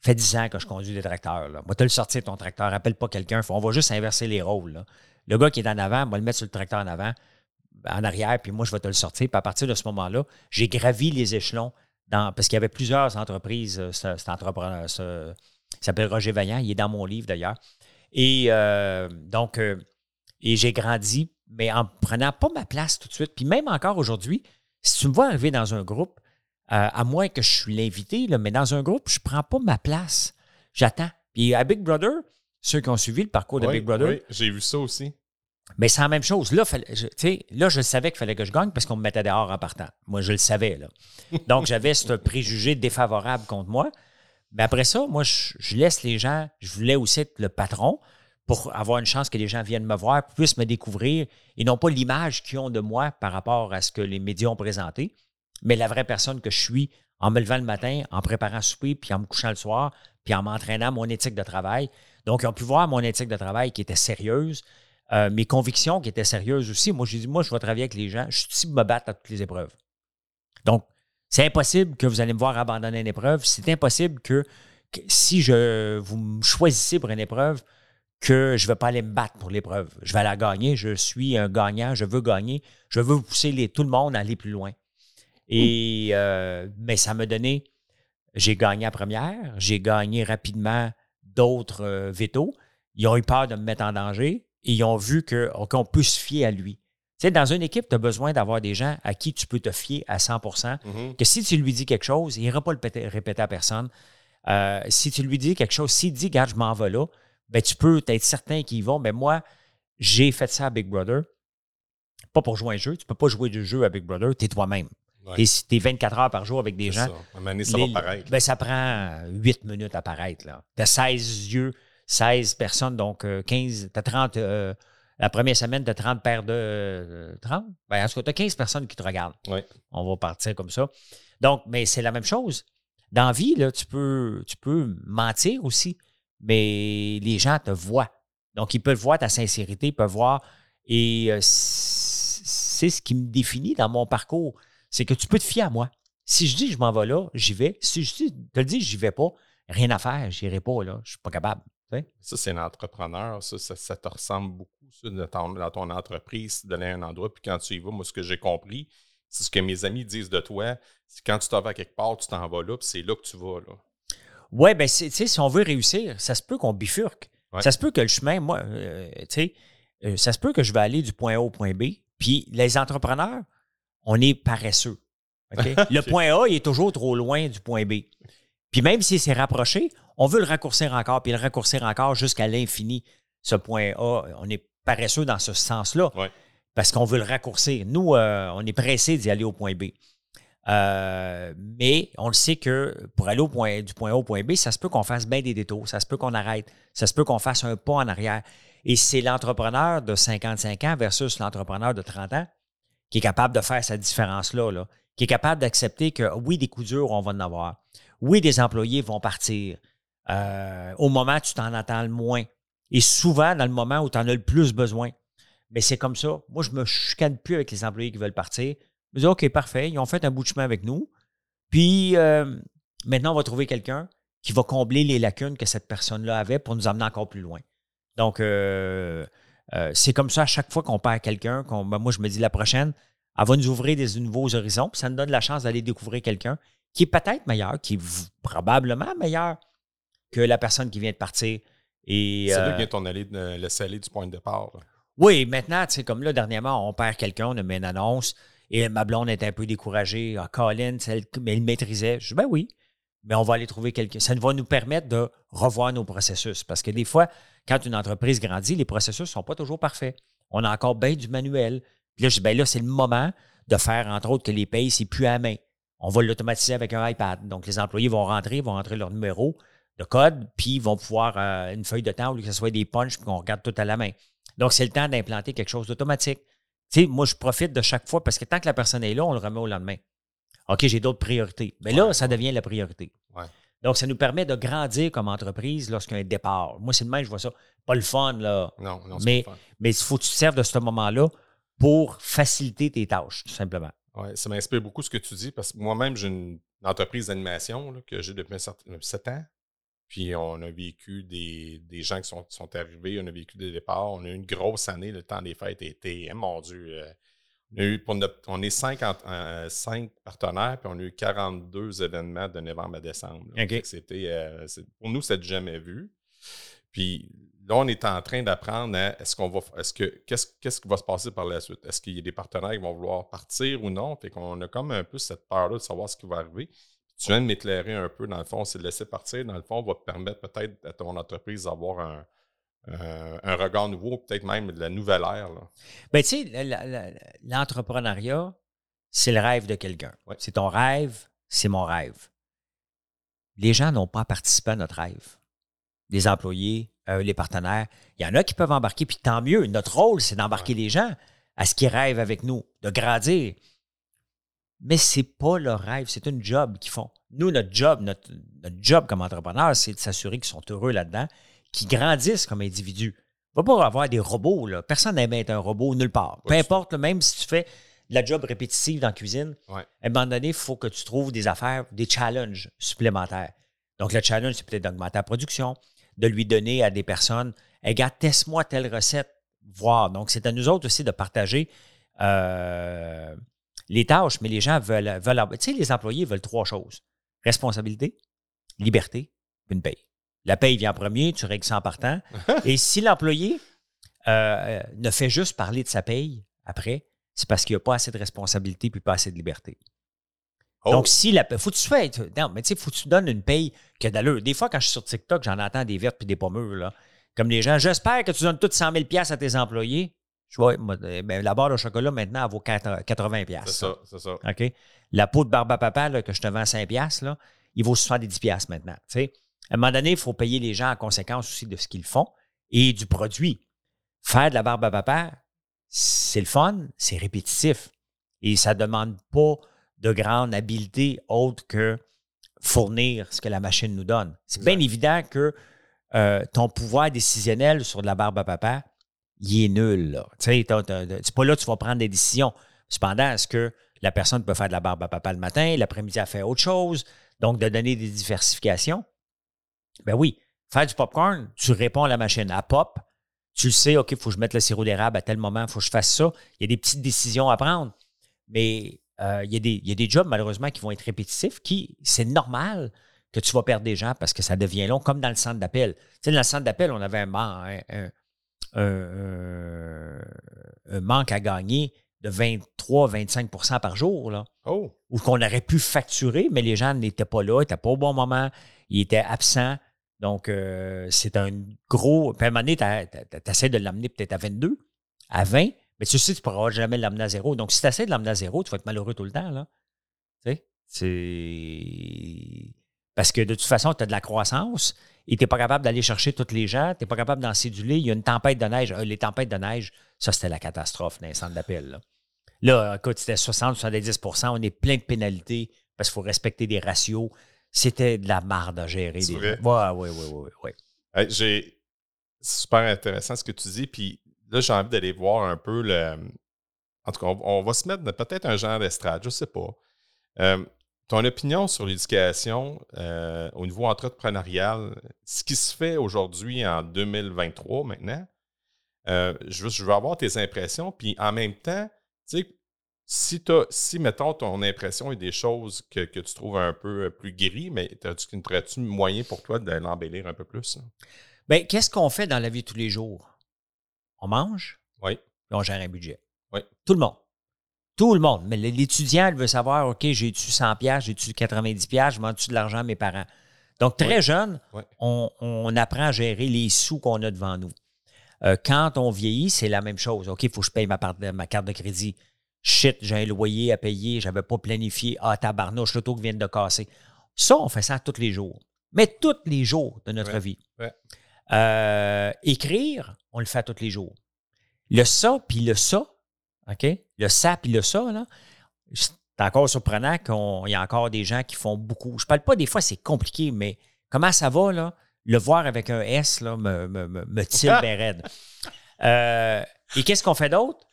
Fait 10 ans que je conduis des tracteurs. Là. Moi, tu le sortir ton tracteur, appelle pas quelqu'un. On va juste inverser les rôles. là. Le gars qui est en avant, va le mettre sur le tracteur en avant, en arrière, puis moi, je vais te le sortir. Puis à partir de ce moment-là, j'ai gravi les échelons dans, parce qu'il y avait plusieurs entreprises. euh, ce- Cet entrepreneur, ce- il s'appelle Roger Vaillant, il est dans mon livre d'ailleurs. Et euh, donc, euh, et j'ai grandi, mais en prenant pas ma place tout de suite. Puis même encore aujourd'hui, si tu me vois arriver dans un groupe, euh, à moins que je suis l'invité, là, mais dans un groupe, je ne prends pas ma place. J'attends. Puis à Big Brother, ceux qui ont suivi le parcours de Oui, Big Brother, oui, j'ai vu ça aussi. Mais c'est la même chose. Là, je, là, je savais qu'il fallait que je gagne parce qu'on me mettait dehors en partant. Moi, je le savais. Là. Donc, j'avais ce préjugé défavorable contre moi. Mais après ça, moi, je, laisse les gens. Je voulais aussi être le patron pour avoir une chance que les gens viennent me voir, puissent me découvrir et non pas l'image qu'ils ont de moi par rapport à ce que les médias ont présenté, mais la vraie personne que je suis en me levant le matin, en préparant souper, puis en me couchant le soir, puis en m'entraînant mon éthique de travail. Donc, ils ont pu voir mon éthique de travail qui était sérieuse, euh, mes convictions qui étaient sérieuses aussi. Moi, j'ai dit, moi, je vais travailler avec les gens. Je suis ici pour me battre à toutes les épreuves. Donc, c'est impossible que vous allez me voir abandonner une épreuve. C'est impossible que, si je, vous me choisissez pour une épreuve, que je ne vais pas aller me battre pour l'épreuve. Je vais la gagner. Je suis un gagnant. Je veux gagner. Je veux pousser tout le monde à aller plus loin. Et, euh, mais ça m'a donné, j'ai gagné la première, j'ai gagné rapidement d'autres euh, vétos. Ils ont eu peur de me mettre en danger et ils ont vu que- qu'on peut se fier à lui. Tu sais, dans une équipe, tu as besoin d'avoir des gens à qui tu peux te fier à 100 Mhm. que si tu lui dis quelque chose, il n'ira pas le péter- répéter à personne. Euh, si tu lui dis quelque chose, s'il dit, regarde, je m'en vais là, ben, tu peux être certain qu'ils vont. Mais moi, j'ai fait ça à Big Brother. Pas pour jouer un jeu. Tu peux pas jouer du jeu à Big Brother. Tu es toi-même. Ouais, Tu es 24 heures par jour avec des gens. ça. À un moment donné, ça Les- va paraître. ben, ça prend 8 minutes à paraître. Tu as 16 yeux, 16 personnes, donc euh, 15, tu as 30. euh, la première semaine, tu as 30 paires de. euh, 30? Ben, en tout cas, tu as 15 personnes qui te regardent. On va partir comme ça. Donc, mais c'est la même chose. Dans la vie, là, tu, peux, tu peux mentir aussi, mais les gens te voient. Donc, ils peuvent voir ta sincérité, ils peuvent voir. Et euh, c- sais, ce qui me définit dans mon parcours, c'est que tu peux te fier à moi. Si je dis je m'en vais là, j'y vais. Si je te le dis, j'y vais pas, rien à faire, j'irai pas, là. Je suis pas capable. Ça, c'est l'entrepreneur. Ça, ça, te ressemble beaucoup ça, dans, ton, entreprise, d'aller à un endroit. Puis quand tu y vas, moi, ce que j'ai compris, c'est ce que mes amis disent de toi. C'est quand tu t'en vas quelque part, tu t'en vas là, puis c'est là que tu vas. Là. Ouais, ben, tu sais, si on veut réussir, ça se peut qu'on bifurque. Ça se peut que le chemin, moi, euh, tu sais, euh, ça se peut que je vais aller du point A au point B. Puis les entrepreneurs, on est paresseux. Le point A, il est toujours trop loin du point B. Puis même s'il s'est rapproché, on veut le raccourcir encore, puis le raccourcir encore jusqu'à l'infini. Ce point A, on est paresseux dans ce sens-là. Parce qu'on veut le raccourcir. Nous, euh, on est pressé d'y aller au point B. Euh, mais on le sait que pour aller au point, du point A au point B, ça se peut qu'on fasse bien des détours, ça se peut qu'on arrête, ça se peut qu'on fasse un pas en arrière. Et c'est l'entrepreneur de 55 ans versus l'entrepreneur de 30 ans qui est capable de faire cette différence-là, là, qui est capable d'accepter que oui, des coups durs, on va en avoir. Oui, des employés vont partir. Euh, au moment où tu t'en attends le moins. Et souvent, dans le moment où tu en as le plus besoin. Mais c'est comme ça. Moi, je me chicane plus avec les employés qui veulent partir. Je me dis, OK, parfait, ils ont fait un bout de chemin avec nous. Puis euh, maintenant, on va trouver quelqu'un qui va combler les lacunes que cette personne-là avait pour nous amener encore plus loin. Donc, euh, c'est comme ça à chaque fois qu'on perd quelqu'un. Ben, moi, je me dis la prochaine, elle va nous ouvrir des nouveaux horizons. Puis ça nous donne la chance d'aller découvrir quelqu'un qui est peut-être meilleur, qui est probablement meilleur que la personne qui vient de partir. C'est là euh, que ton allée, laisser aller du point de départ. Oui, maintenant, tu sais, comme là, dernièrement, on perd quelqu'un, on a mis une annonce et ma blonde est un peu découragée. Ah, Colin, elle, mais il maîtrisait. Je dis, ben oui, mais on va aller trouver quelqu'un. Ça va nous permettre de revoir nos processus. Parce que des fois, quand une entreprise grandit, les processus ne sont pas toujours parfaits. On a encore bien du manuel. Puis là, je dis, ben là, c'est le moment de faire, entre autres, que les payes, c'est plus à main. On va l'automatiser avec un iPad. Donc, les employés vont rentrer, vont rentrer leur numéro de code, puis ils vont pouvoir, euh, une feuille de temps, ou que ce soit des punches, puis qu'on regarde tout à la main. Donc, c'est le temps d'implanter quelque chose d'automatique. Tu sais, moi, je profite de chaque fois parce que tant que la personne est là, on le remet au lendemain. OK, j'ai d'autres priorités. Mais là, ça devient la priorité. Donc, ça nous permet de grandir comme entreprise lorsqu'il y a un départ. Moi, c'est le même, je vois ça. Pas le fun, là. Non, non, mais, pas le fun. mais il faut que tu te serves de ce moment-là pour faciliter tes tâches, tout simplement. Oui, ça m'inspire beaucoup ce que tu dis parce que moi-même, j'ai une entreprise d'animation que j'ai depuis 7 ans. Puis on a vécu des, gens qui sont, sont, arrivés, on a vécu des départs, on a eu une grosse année, le temps des fêtes était, eh, mon Dieu, euh, on, a eu, on est 50, euh, partenaires, puis on a eu 42 événements de novembre à décembre. C'était, euh, pour nous, c'est jamais vu. Puis on est en train d'apprendre à est-ce qu'on va est-ce que qu'est-ce, qu'est-ce qui va se passer par la suite? Est-ce qu'il y a des partenaires qui vont vouloir partir ou non? Fait qu'on a comme un peu cette peur-là de savoir ce qui va arriver tu viens de m'éclairer un peu, dans le fond, c'est de laisser partir. Dans le fond, va te permettre peut-être à ton entreprise d'avoir un, un regard nouveau, peut-être même de la nouvelle ère. Bien, tu sais, l'entrepreneuriat, c'est le rêve de quelqu'un. C'est ton rêve, c'est mon rêve. Les gens n'ont pas participé à notre rêve. Les employés, euh, les partenaires, il y en a qui peuvent embarquer, puis tant mieux. Notre rôle, c'est d'embarquer les gens à ce qu'ils rêvent avec nous, de grandir mais c'est pas leur rêve, c'est un job qu'ils font. Nous, notre job, notre, job comme entrepreneur, c'est de s'assurer qu'ils sont heureux là-dedans, qu'ils grandissent comme individus. On va pas avoir des robots, là. Personne n'aime être un robot nulle part. Peu importe, même si tu fais de la job répétitive dans la cuisine, à un moment donné, il faut que tu trouves des affaires, des challenges supplémentaires. Donc, le challenge, c'est peut-être d'augmenter la production, de lui donner à des personnes, hey, gars, teste-moi telle recette, voir. Donc, c'est à nous autres aussi de partager euh, les tâches, mais les gens veulent, veulent tu sais, les employés veulent trois choses. Responsabilité, liberté, puis une paye. La paye vient en premier, tu règles ça en partant. Et si l'employé euh, ne fait juste parler de sa paye après, c'est parce qu'il n'y a pas assez de responsabilité puis pas assez de liberté. Oh. Donc, si la faut que tu fais, non, mais tu sais, faut que tu donnes une paye que d'allure. Des fois, quand je suis sur TikTok, j'en entends des vertes puis des pommures, là. Comme les gens, j'espère que tu donnes toutes 100 000 à tes employés. Je vois, eh ben, la barre de chocolat, maintenant, elle vaut 80 C'est ça, c'est ça. OK? La peau de barbe à papa là, que je te vends à 5 là, il vaut 70 maintenant. À un moment donné, il faut payer les gens en conséquence aussi de ce qu'ils font et du produit. Faire de la barbe à papa, c'est le fun, c'est répétitif. Et ça ne demande pas de grande habileté autre que fournir ce que la machine nous donne. C'est bien évident que euh, ton pouvoir décisionnel sur de la barbe à papa, il est nul. Tu sais, c'est pas là que tu vas prendre des décisions. Cependant, est-ce que la personne peut faire de la barbe à papa le matin, l'après-midi, elle fait autre chose? Donc, de donner des diversifications? Ben oui, faire du popcorn, tu réponds à la machine. À pop, tu le sais, OK, il faut que je mette le sirop d'érable à tel moment, il faut que je fasse ça. Il y a des petites décisions à prendre. Mais euh, il, y a des, il y a des jobs, malheureusement, qui vont être répétitifs, qui, c'est normal que tu vas perdre des gens parce que ça devient long, comme dans le centre d'appel. Tu sais, dans le centre d'appel, on avait un, un, manque à gagner de 23-25% par jour. Là, oh. Ou qu'on aurait pu facturer, mais les gens n'étaient pas là, n'étaient pas au bon moment, ils étaient absents. Donc, euh, c'est un gros. Puis à un moment donné, tu essaies de l'amener peut-être à 22, à 20, mais tu sais, tu ne pourras jamais l'amener à zéro. Donc, si tu essaies de l'amener à zéro, tu vas être malheureux tout le temps. Là. Tu sais? C'est. Parce que de toute façon, tu as de la croissance et tu n'es pas capable d'aller chercher tous les gens, tu n'es pas capable d'en séduler. Il y a une tempête de neige. Euh, les tempêtes de neige, ça, c'était la catastrophe dans les centres d'appel. Là. là, écoute, c'était 60-70 On est plein de pénalités parce qu'il faut respecter des ratios. C'était de la marde à gérer. Des... Ouais, ouais, ouais, ouais, ouais. j'ai... C'est super intéressant ce que tu dis. Puis là, j'ai envie d'aller voir un peu le. En tout cas, on, va se mettre peut-être un genre d'estrade, je ne sais pas. Euh, ton opinion sur l'éducation euh, au niveau entrepreneurial, ce qui se fait aujourd'hui en 2023 maintenant, euh, je, veux, je veux avoir tes impressions. Puis en même temps, tu sais, si, si, mettons, ton impression est des choses que, tu trouves un peu plus gris, mais aurais-tu moyen pour toi de l'embellir un peu plus? Bien, qu'est-ce qu'on fait dans la vie tous les jours? On mange? Oui. On gère un budget. Oui. Tout le monde. Tout le monde. Mais l'étudiant, il veut savoir, OK, j'ai-tu 100 j'ai-tu 90 je demande-tu de l'argent à mes parents? Donc, très jeune, On, apprend à gérer les sous qu'on a devant nous. Euh, quand on vieillit, c'est la même chose. OK, il faut que je paye ma, ma carte de crédit. Shit, j'ai un loyer à payer, je n'avais pas planifié. Ah, tabarnouche, l'auto qui vient de casser. Ça, on fait ça tous les jours. Mais tous les jours de notre vie. Euh, écrire, on le fait tous les jours. Le ça, puis le ça, OK? Le ça, puis le ça, là, c'est encore surprenant qu'il y a encore des gens qui font beaucoup. Je parle pas des fois, c'est compliqué, mais comment ça va, là? Le voir avec un S, là, me, me, me, tire bien raide. Euh, et qu'est-ce qu'on fait d'autre?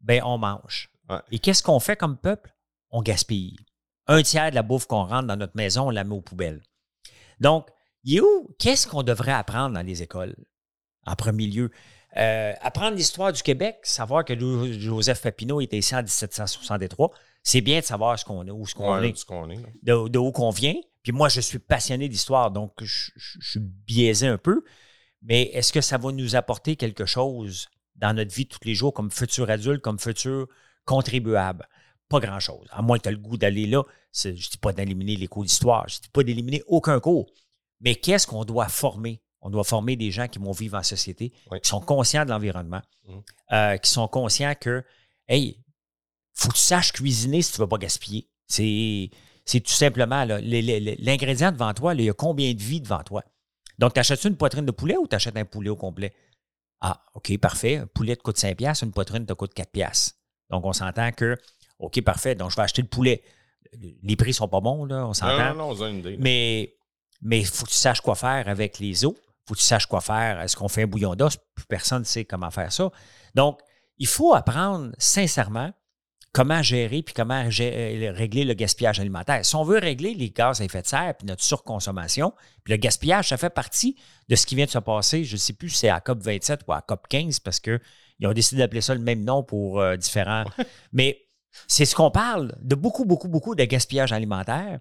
Ben, on mange. Et qu'est-ce qu'on fait comme peuple? On gaspille. Un tiers de la bouffe qu'on rentre dans notre maison, on la met aux poubelles. Donc, où? Qu'est-ce qu'on devrait apprendre dans les écoles? En premier lieu, euh, apprendre l'histoire du Québec, savoir que Joseph Papineau était ici en 1763, c'est bien de savoir ce qu'on est, où ce qu'on est, de, où qu'on vient. Puis moi, je suis passionné d'histoire, donc je, je, suis biaisé un peu. Mais est-ce que ça va nous apporter quelque chose dans notre vie tous les jours comme futur adulte, comme futur contribuable? Pas grand-chose. À moins que tu aies le goût d'aller là. Je ne dis pas d'éliminer les cours d'histoire, je ne dis pas d'éliminer aucun cours. Mais qu'est-ce qu'on doit former? On doit former des gens qui vont vivre en société, qui sont conscients de l'environnement, mmh. euh, qui sont conscients que, hey, faut que tu saches cuisiner si tu ne veux pas gaspiller. C'est, tout simplement l'ingrédient devant toi, il y a combien de vie devant toi? Donc, t'achètes-tu une poitrine de poulet ou tu achètes un poulet au complet? Ah, OK, parfait. Un poulet te coûte 5 une poitrine te coûte 4 Donc, on s'entend que, OK, parfait, donc je vais acheter le poulet. Les prix ne sont pas bons, là, on s'entend. Non, non, non, on a une idée. Mais mais il faut que tu saches quoi faire avec les os. Il faut que tu saches quoi faire. Est-ce qu'on fait un bouillon d'os? Plus personne ne sait comment faire ça. Donc, il faut apprendre sincèrement comment gérer puis comment euh, régler le gaspillage alimentaire. Si on veut régler les gaz à effet de serre puis notre surconsommation, puis le gaspillage, ça fait partie de ce qui vient de se passer. Je ne sais plus si c'est à COP 27 ou à COP 15 parce qu'ils ont décidé d'appeler ça le même nom pour euh, différents. Mais c'est ce qu'on parle de beaucoup, beaucoup, beaucoup de gaspillage alimentaire.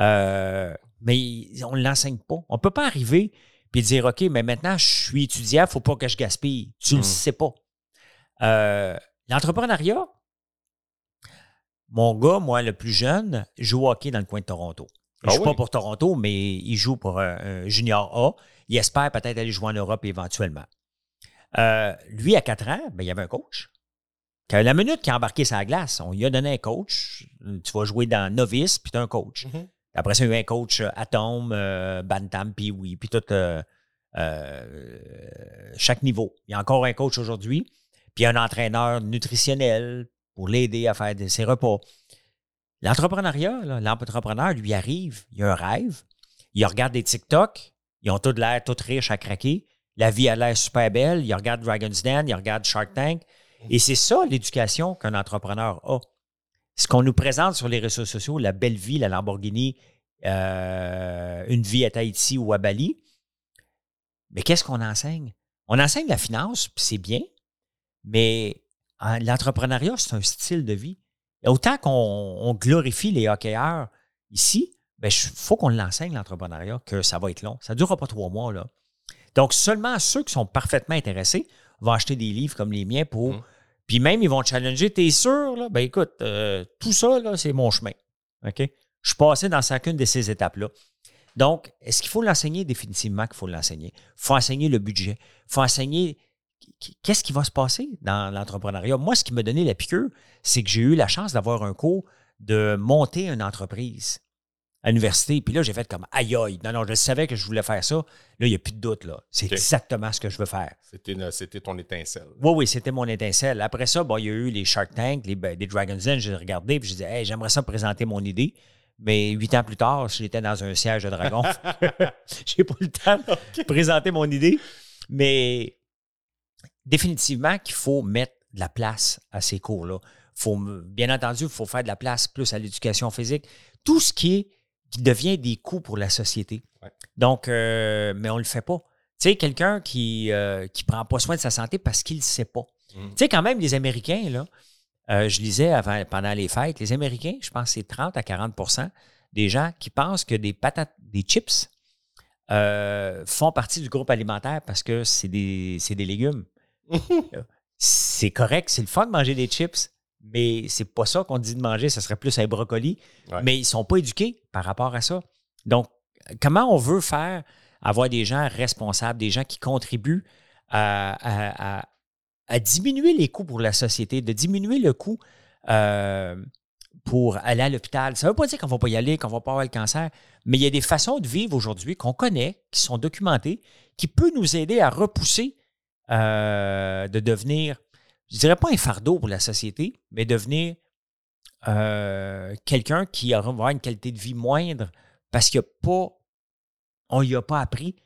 Euh, mais on ne l'enseigne pas. On ne peut pas arriver et dire OK, mais maintenant, je suis étudiant, il ne faut pas que je gaspille. Tu ne le mmh. sais pas. Euh, l'entrepreneuriat, mon gars, moi, le plus jeune, joue au hockey dans le coin de Toronto. Il ne ah joue pas pour Toronto, mais il joue pour un, junior A. Il espère peut-être aller jouer en Europe éventuellement. Euh, lui, à 4 ans, ben, il y avait un coach. la minute qu'il a embarqué sa glace, on lui a donné un coach. Tu vas jouer dans novice, puis tu as un coach. Mmh après ça, il y a eu un coach euh, Atom, euh, Bantam, puis oui, puis tout, euh, chaque niveau. Il y a encore un coach aujourd'hui, puis un entraîneur nutritionnel pour l'aider à faire ses repas. L'entrepreneuriat, l'entrepreneur, lui arrive, il a un rêve, il regarde des TikTok, ils ont tous l'air tout riches à craquer, la vie a l'air super belle, il regarde Dragon's Den, il regarde Shark Tank, Et c'est ça l'éducation qu'un entrepreneur a. Ce qu'on nous présente sur les réseaux sociaux, la belle vie, la Lamborghini, euh, une vie à Tahiti ou à Bali. Mais qu'est-ce qu'on enseigne? On enseigne la finance, c'est bien, mais hein, l'entrepreneuriat, c'est un style de vie. Et autant qu'on glorifie les hockeyeurs ici, il ben, faut qu'on l'enseigne, l'entrepreneuriat, que ça va être long. Ça ne durera pas trois mois. Là. Donc, seulement ceux qui sont parfaitement intéressés vont acheter des livres comme les miens pour. Mmh. Puis même, ils vont challenger. T'es sûr? Là? Ben écoute, euh, tout ça, là, c'est mon chemin. OK? Je suis passé dans chacune de ces étapes-là. Donc, est-ce qu'il faut l'enseigner? Définitivement qu'il faut l'enseigner. Il faut enseigner le budget. Il faut enseigner qu'est-ce qui va se passer dans l'entrepreneuriat? Moi, ce qui m'a donné la piqûre, c'est que j'ai eu la chance d'avoir un cours de monter une entreprise à l'université. Puis là, j'ai fait comme aïe aïe. Non, non, je savais que je voulais faire ça. Là, il n'y a plus de doute. là. C'est exactement ce que je veux faire. C'était ton étincelle. Oui, oui, c'était mon étincelle. Après ça, bon, il y a eu les Shark Tank, les, ben, Dragon's Den. J'ai regardé puis je disais, hey, j'aimerais ça présenter mon idée. Mais huit ans plus tard, j'étais dans un siège de dragon. j'ai pas le temps de présenter mon idée. Mais définitivement qu'il faut mettre de la place à ces cours-là. Faut, bien entendu, il faut faire de la place plus à l'éducation physique. Tout ce qui est qui devient des coûts pour la société. Donc, euh, mais on ne le fait pas. Tu sais, quelqu'un qui ne euh, prend pas soin de sa santé parce qu'il ne sait pas. Mm. Tu sais, quand même, les Américains, là, euh, je lisais avant, pendant les fêtes, les Américains, je pense que c'est 30 à 40% des gens qui pensent que des patates, des chips, font partie du groupe alimentaire parce que c'est des, des légumes. c'est correct, c'est le fun de manger des chips, mais c'est pas ça qu'on dit de manger, ça serait plus un brocoli. Mais ils sont pas éduqués par rapport à ça. Donc, comment on veut faire avoir des gens responsables, des gens qui contribuent à, diminuer les coûts pour la société, de diminuer le coût euh, pour aller à l'hôpital? Ça ne veut pas dire qu'on ne va pas y aller, qu'on ne va pas avoir le cancer, mais il y a des façons de vivre aujourd'hui qu'on connaît, qui sont documentées, qui peuvent nous aider à repousser euh, de devenir je dirais pas un fardeau pour la société, mais devenir euh, quelqu'un qui aura une qualité de vie moindre parce qu'il a pas, on lui a pas appris,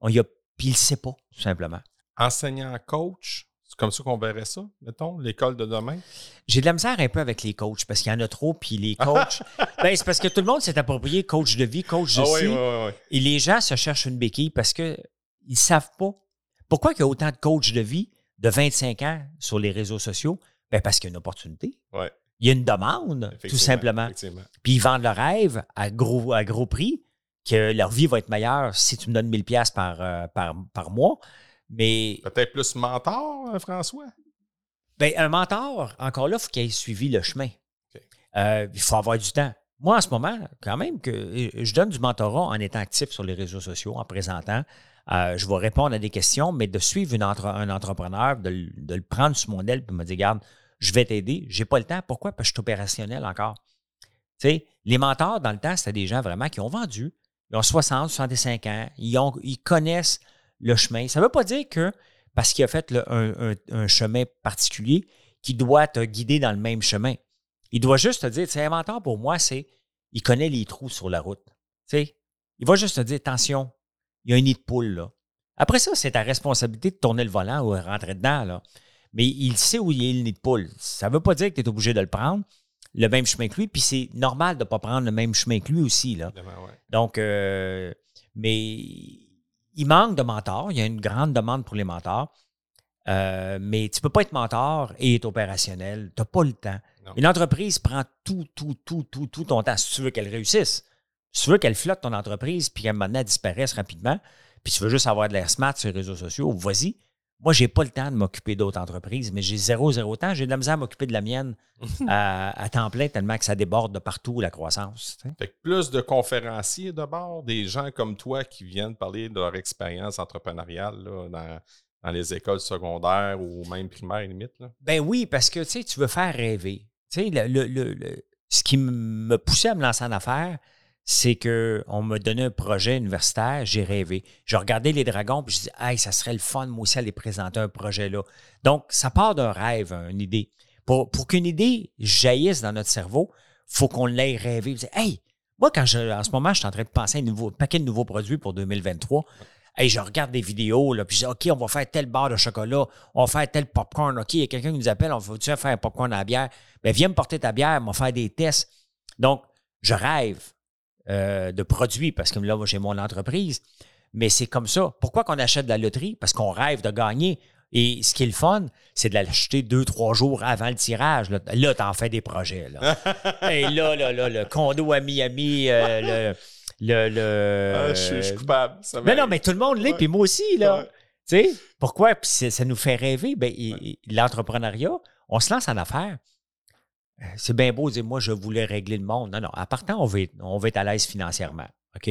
on y a, puis il ne sait pas, tout simplement. Enseignant coach, c'est comme ça qu'on verrait ça, mettons, l'école de demain? J'ai de la misère un peu avec les coachs parce qu'il y en a trop, puis les coachs. ben, c'est parce que tout le monde s'est approprié coach de vie, coach de ah, Et les gens se cherchent une béquille parce qu'ils ne savent pas. Pourquoi il y a autant de coachs de vie? De 25 ans sur les réseaux sociaux? Ben parce qu'il y a une opportunité. Il y a une demande, tout simplement. Puis ils vendent leur rêve à gros, à gros prix, que leur vie va être meilleure si tu me donnes 1000 pièces par, euh, par, par mois. Mais. Peut-être plus mentor, euh, François? Ben, un mentor, encore là, il faut qu'il ait suivi le chemin. Euh, il faut avoir du temps. Moi, en ce moment, quand même, que je donne du mentorat en étant actif sur les réseaux sociaux, en présentant. Euh, je vais répondre à des questions, mais de suivre un entrepreneur, de, le prendre sous mon aile et me dire, regarde, je vais t'aider. Je n'ai pas le temps. Pourquoi? Parce que je suis opérationnel encore. Tu les mentors, dans le temps, c'était des gens vraiment qui ont vendu. Ils ont 60, 65 ans. Ils, ont, connaissent le chemin. Ça ne veut pas dire que parce qu'il a fait un, chemin particulier, qu'il doit te guider dans le même chemin. Il doit juste te dire, c'est un mentor pour moi, c'est il connaît les trous sur la route. Tu il va juste te dire, attention, il y a un nid de poule, là. Après ça, c'est ta responsabilité de tourner le volant ou de rentrer dedans, là. Mais il sait où il est le nid de poule. Ça ne veut pas dire que tu es obligé de le prendre, le même chemin que lui, puis c'est normal de ne pas prendre le même chemin que lui aussi, là. Donc, euh, mais il manque de mentors. Il y a une grande demande pour les mentors. Euh, mais tu ne peux pas être mentor et être opérationnel. Tu n'as pas le temps. Une entreprise prend tout, tout, tout, tout, tout ton temps si tu veux qu'elle réussisse. Si tu veux qu'elle flotte ton entreprise puis qu'elle maintenant disparaisse rapidement, puis tu veux juste avoir de l'air smart sur les réseaux sociaux, vas-y. Moi, j'ai pas le temps de m'occuper d'autres entreprises, mais j'ai zéro, zéro temps. J'ai de la misère à m'occuper de la mienne à, temps plein tellement que ça déborde de partout la croissance. Fait plus de conférenciers d'abord, des gens comme toi qui viennent parler de leur expérience entrepreneuriale dans, les écoles secondaires ou même primaires limite. Là. Ben oui, parce que tu veux faire rêver. Sais, le, ce qui me poussait à me lancer en affaires, c'est qu'on me donnait un projet universitaire, j'ai rêvé. Je regardais les dragons, puis je dis, hey, ça serait le fun, moi aussi, aller présenter un projet-là. Donc, ça part d'un rêve, une idée. Pour, pour qu'une idée jaillisse dans notre cerveau, il faut qu'on l'ait rêvé. Hey, moi, quand je, en ce moment, je suis en train de penser à un, nouveau, paquet de nouveaux produits pour 2023. Hey, je regarde des vidéos, là, puis je dis, OK, on va faire telle barre de chocolat, on va faire tel popcorn. OK, il y a quelqu'un qui nous appelle, on va faire un popcorn à la bière? Ben, viens me porter ta bière, on va faire des tests. Donc, je rêve euh, de produits parce que là, j'ai mon entreprise. Mais c'est comme ça. Pourquoi qu'on achète de la loterie? Parce qu'on rêve de gagner. Et ce qui est le fun, c'est de l'acheter deux, trois jours avant le tirage. Là, là tu en fais des projets. Là. Et là, là, là, le condo à Miami, euh, le. le, ah, je, suis, coupable. mais non, mais tout le monde l'est, puis moi aussi. là. Tu sais, pourquoi? Puis ça nous fait rêver. Ben, L'entrepreneuriat, on se lance en affaires. C'est bien beau de dire, moi, je voulais régler le monde. Non, non. À partant, on veut, on veut être à l'aise financièrement. OK?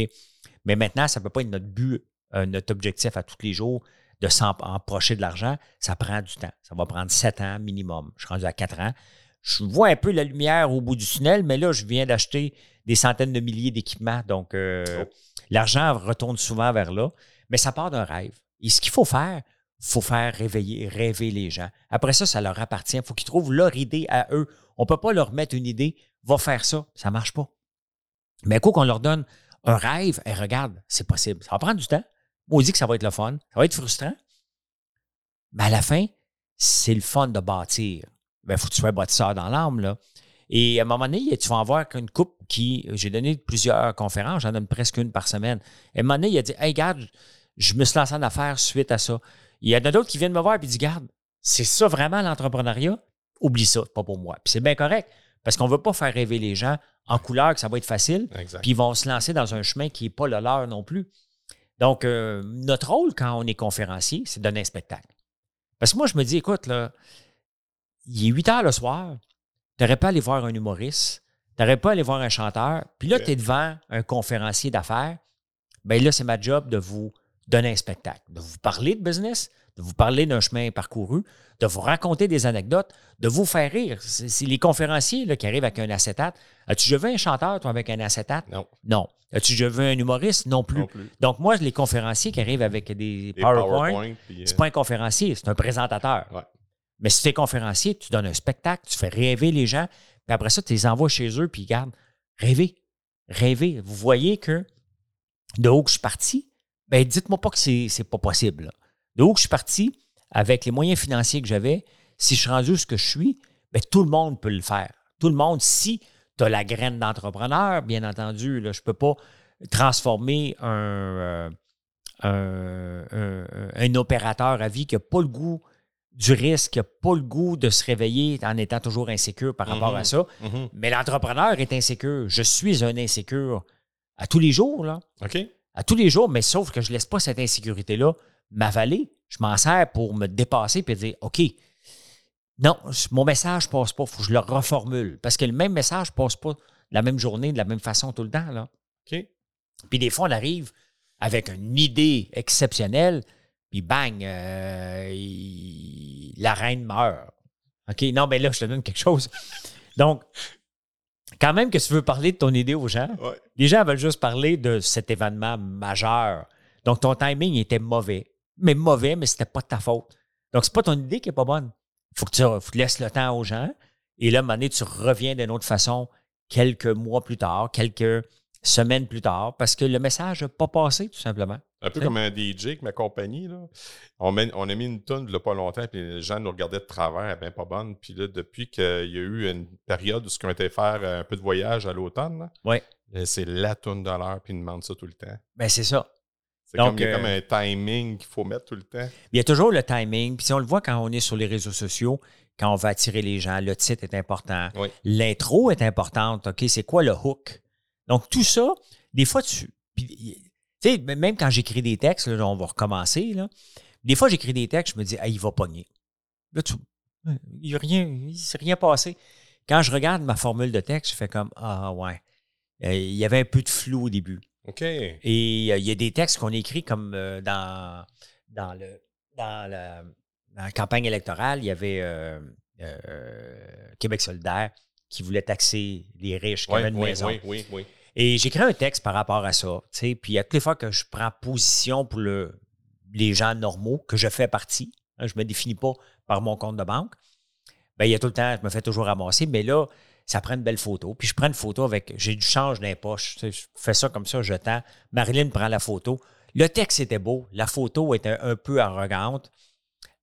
Mais maintenant, ça ne peut pas être notre but, euh, notre objectif à tous les jours de s'emprocher de l'argent. Ça prend du temps. Ça va prendre sept ans minimum. Je suis rendu à quatre ans. Je vois un peu la lumière au bout du tunnel, mais là, je viens d'acheter des centaines de milliers d'équipements. Donc, euh, oh. l'argent retourne souvent vers là. Mais ça part d'un rêve. Et ce qu'il faut faire, il faut faire réveiller, rêver les gens. Après ça, ça leur appartient. Il faut qu'ils trouvent leur idée à eux. On ne peut pas leur mettre une idée, va faire ça. Ça ne marche pas. Mais quoi qu'on leur donne un rêve, et regarde, c'est possible. Ça va prendre du temps. On dit que ça va être le fun. Ça va être frustrant. Mais à la fin, c'est le fun de bâtir. Il ben, faut que tu sois bâtisseur dans l'âme. Et à un moment donné, tu vas en voir qu'une coupe qui. J'ai donné plusieurs conférences, j'en donne presque une par semaine. Et à un moment donné, il a dit Hey, garde, je me suis lancé en affaires suite à ça. Il y en a d'autres qui viennent me voir et disent Garde, c'est ça vraiment l'entrepreneuriat? Oublie ça, pas pour moi. Puis c'est bien correct. Parce qu'on ne veut pas faire rêver les gens en couleur que ça va être facile. Puis ils vont se lancer dans un chemin qui n'est pas le leur non plus. Donc, euh, notre rôle quand on est conférencier, c'est de donner un spectacle. Parce que moi, je me dis, écoute, là, il est 8 heures le soir, tu n'aurais pas aller voir un humoriste, tu n'aurais pas aller voir un chanteur, puis là, tu es devant un conférencier d'affaires. Bien là, c'est ma job de vous donner un spectacle, de vous parler de business, de vous parler d'un chemin parcouru, de vous raconter des anecdotes, de vous faire rire. C'est les conférenciers là, qui arrivent avec un acétate. As-tu déjà vu un chanteur, toi, avec un acétate? Non. Non. As-tu déjà vu un humoriste? Non plus. Donc, moi, les conférenciers qui arrivent avec des, PowerPoint, c'est pas un conférencier, c'est un présentateur. Mais si tu es conférencier, tu donnes un spectacle, tu fais rêver les gens, puis après ça, tu les envoies chez eux, puis ils gardent. Rêvez. Rêvez. Vous voyez que de où je suis parti, ben dites-moi pas que c'est pas possible. De où je suis parti, avec les moyens financiers que j'avais, si je suis rendu ce que je suis, bien, tout le monde peut le faire. Tout le monde, si tu as la graine d'entrepreneur, bien entendu, là, je ne peux pas transformer un, euh, un, opérateur à vie qui n'a pas le goût du risque, qui n'a pas le goût de se réveiller en étant toujours insécure par rapport à mm-hmm. ça. Mm-hmm. Mais l'entrepreneur est insécure. Je suis un insécure à tous les jours. Là. OK. À tous les jours, mais sauf que je ne laisse pas cette insécurité-là m'avaler. Je m'en sers pour me dépasser et dire OK, non, mon message ne passe pas, il faut que je le reformule. Parce que le même message ne passe pas la même journée, de la même façon tout le temps. Là. OK. Puis des fois, on arrive avec une idée exceptionnelle, puis bang, euh, la reine meurt. OK, non, mais là, je te donne quelque chose. Donc, quand même que tu veux parler de ton idée aux gens, les gens veulent juste parler de cet événement majeur. Donc, ton timing était mauvais mais mauvais, mais c'était pas de ta faute. Donc, c'est pas ton idée qui est pas bonne. Il faut que tu laisses le temps aux gens. Et là, à un moment donné, tu reviens d'une autre façon quelques mois plus tard, quelques semaines plus tard, parce que le message n'a pas passé, tout simplement. Un peu comme un DJ avec ma compagnie. Là. On, on, a mis une tonne il pas longtemps, puis les gens nous regardaient de travers, elle bien pas bonne. Puis là, depuis qu'il y a eu une période où on était faire un peu de voyage à l'automne, ouais. c'est la tonne de l'heure, puis ils demandent ça tout le temps. Ben c'est ça. C'est comme, il y a comme euh, un timing qu'il faut mettre tout le temps. Il y a toujours le timing. Puis si on le voit quand on est sur les réseaux sociaux, quand on va attirer les gens, le titre est important. L'intro est importante. OK, c'est quoi le hook? Donc, tout ça, des fois, tu. Tu sais, même quand j'écris des textes, là, on va recommencer. Là, des fois, j'écris des textes, je me dis, ah, il va pogner. Là, tu, il ne s'est rien passé. Quand je regarde ma formule de texte, je fais comme, ah, ouais. Euh, il y avait un peu de flou au début. Et euh, il y a des textes qu'on écrit comme euh, dans, dans, le, dans, la, campagne électorale, il y avait Québec solidaire qui voulait taxer les riches qui avaient une maison. Oui, oui, oui. Et j'écris un texte par rapport à ça. Puis à toutes les fois que je prends position pour le, les gens normaux, que je fais partie, hein, je ne me définis pas par mon compte de banque, ben, il y a tout le temps, je me fais toujours ramasser. Mais là, ça prend une belle photo. Puis je prends une photo avec, j'ai du change dans les poches. je fais ça comme ça, je tends. Marilyn prend la photo. Le texte était beau, la photo était un peu arrogante.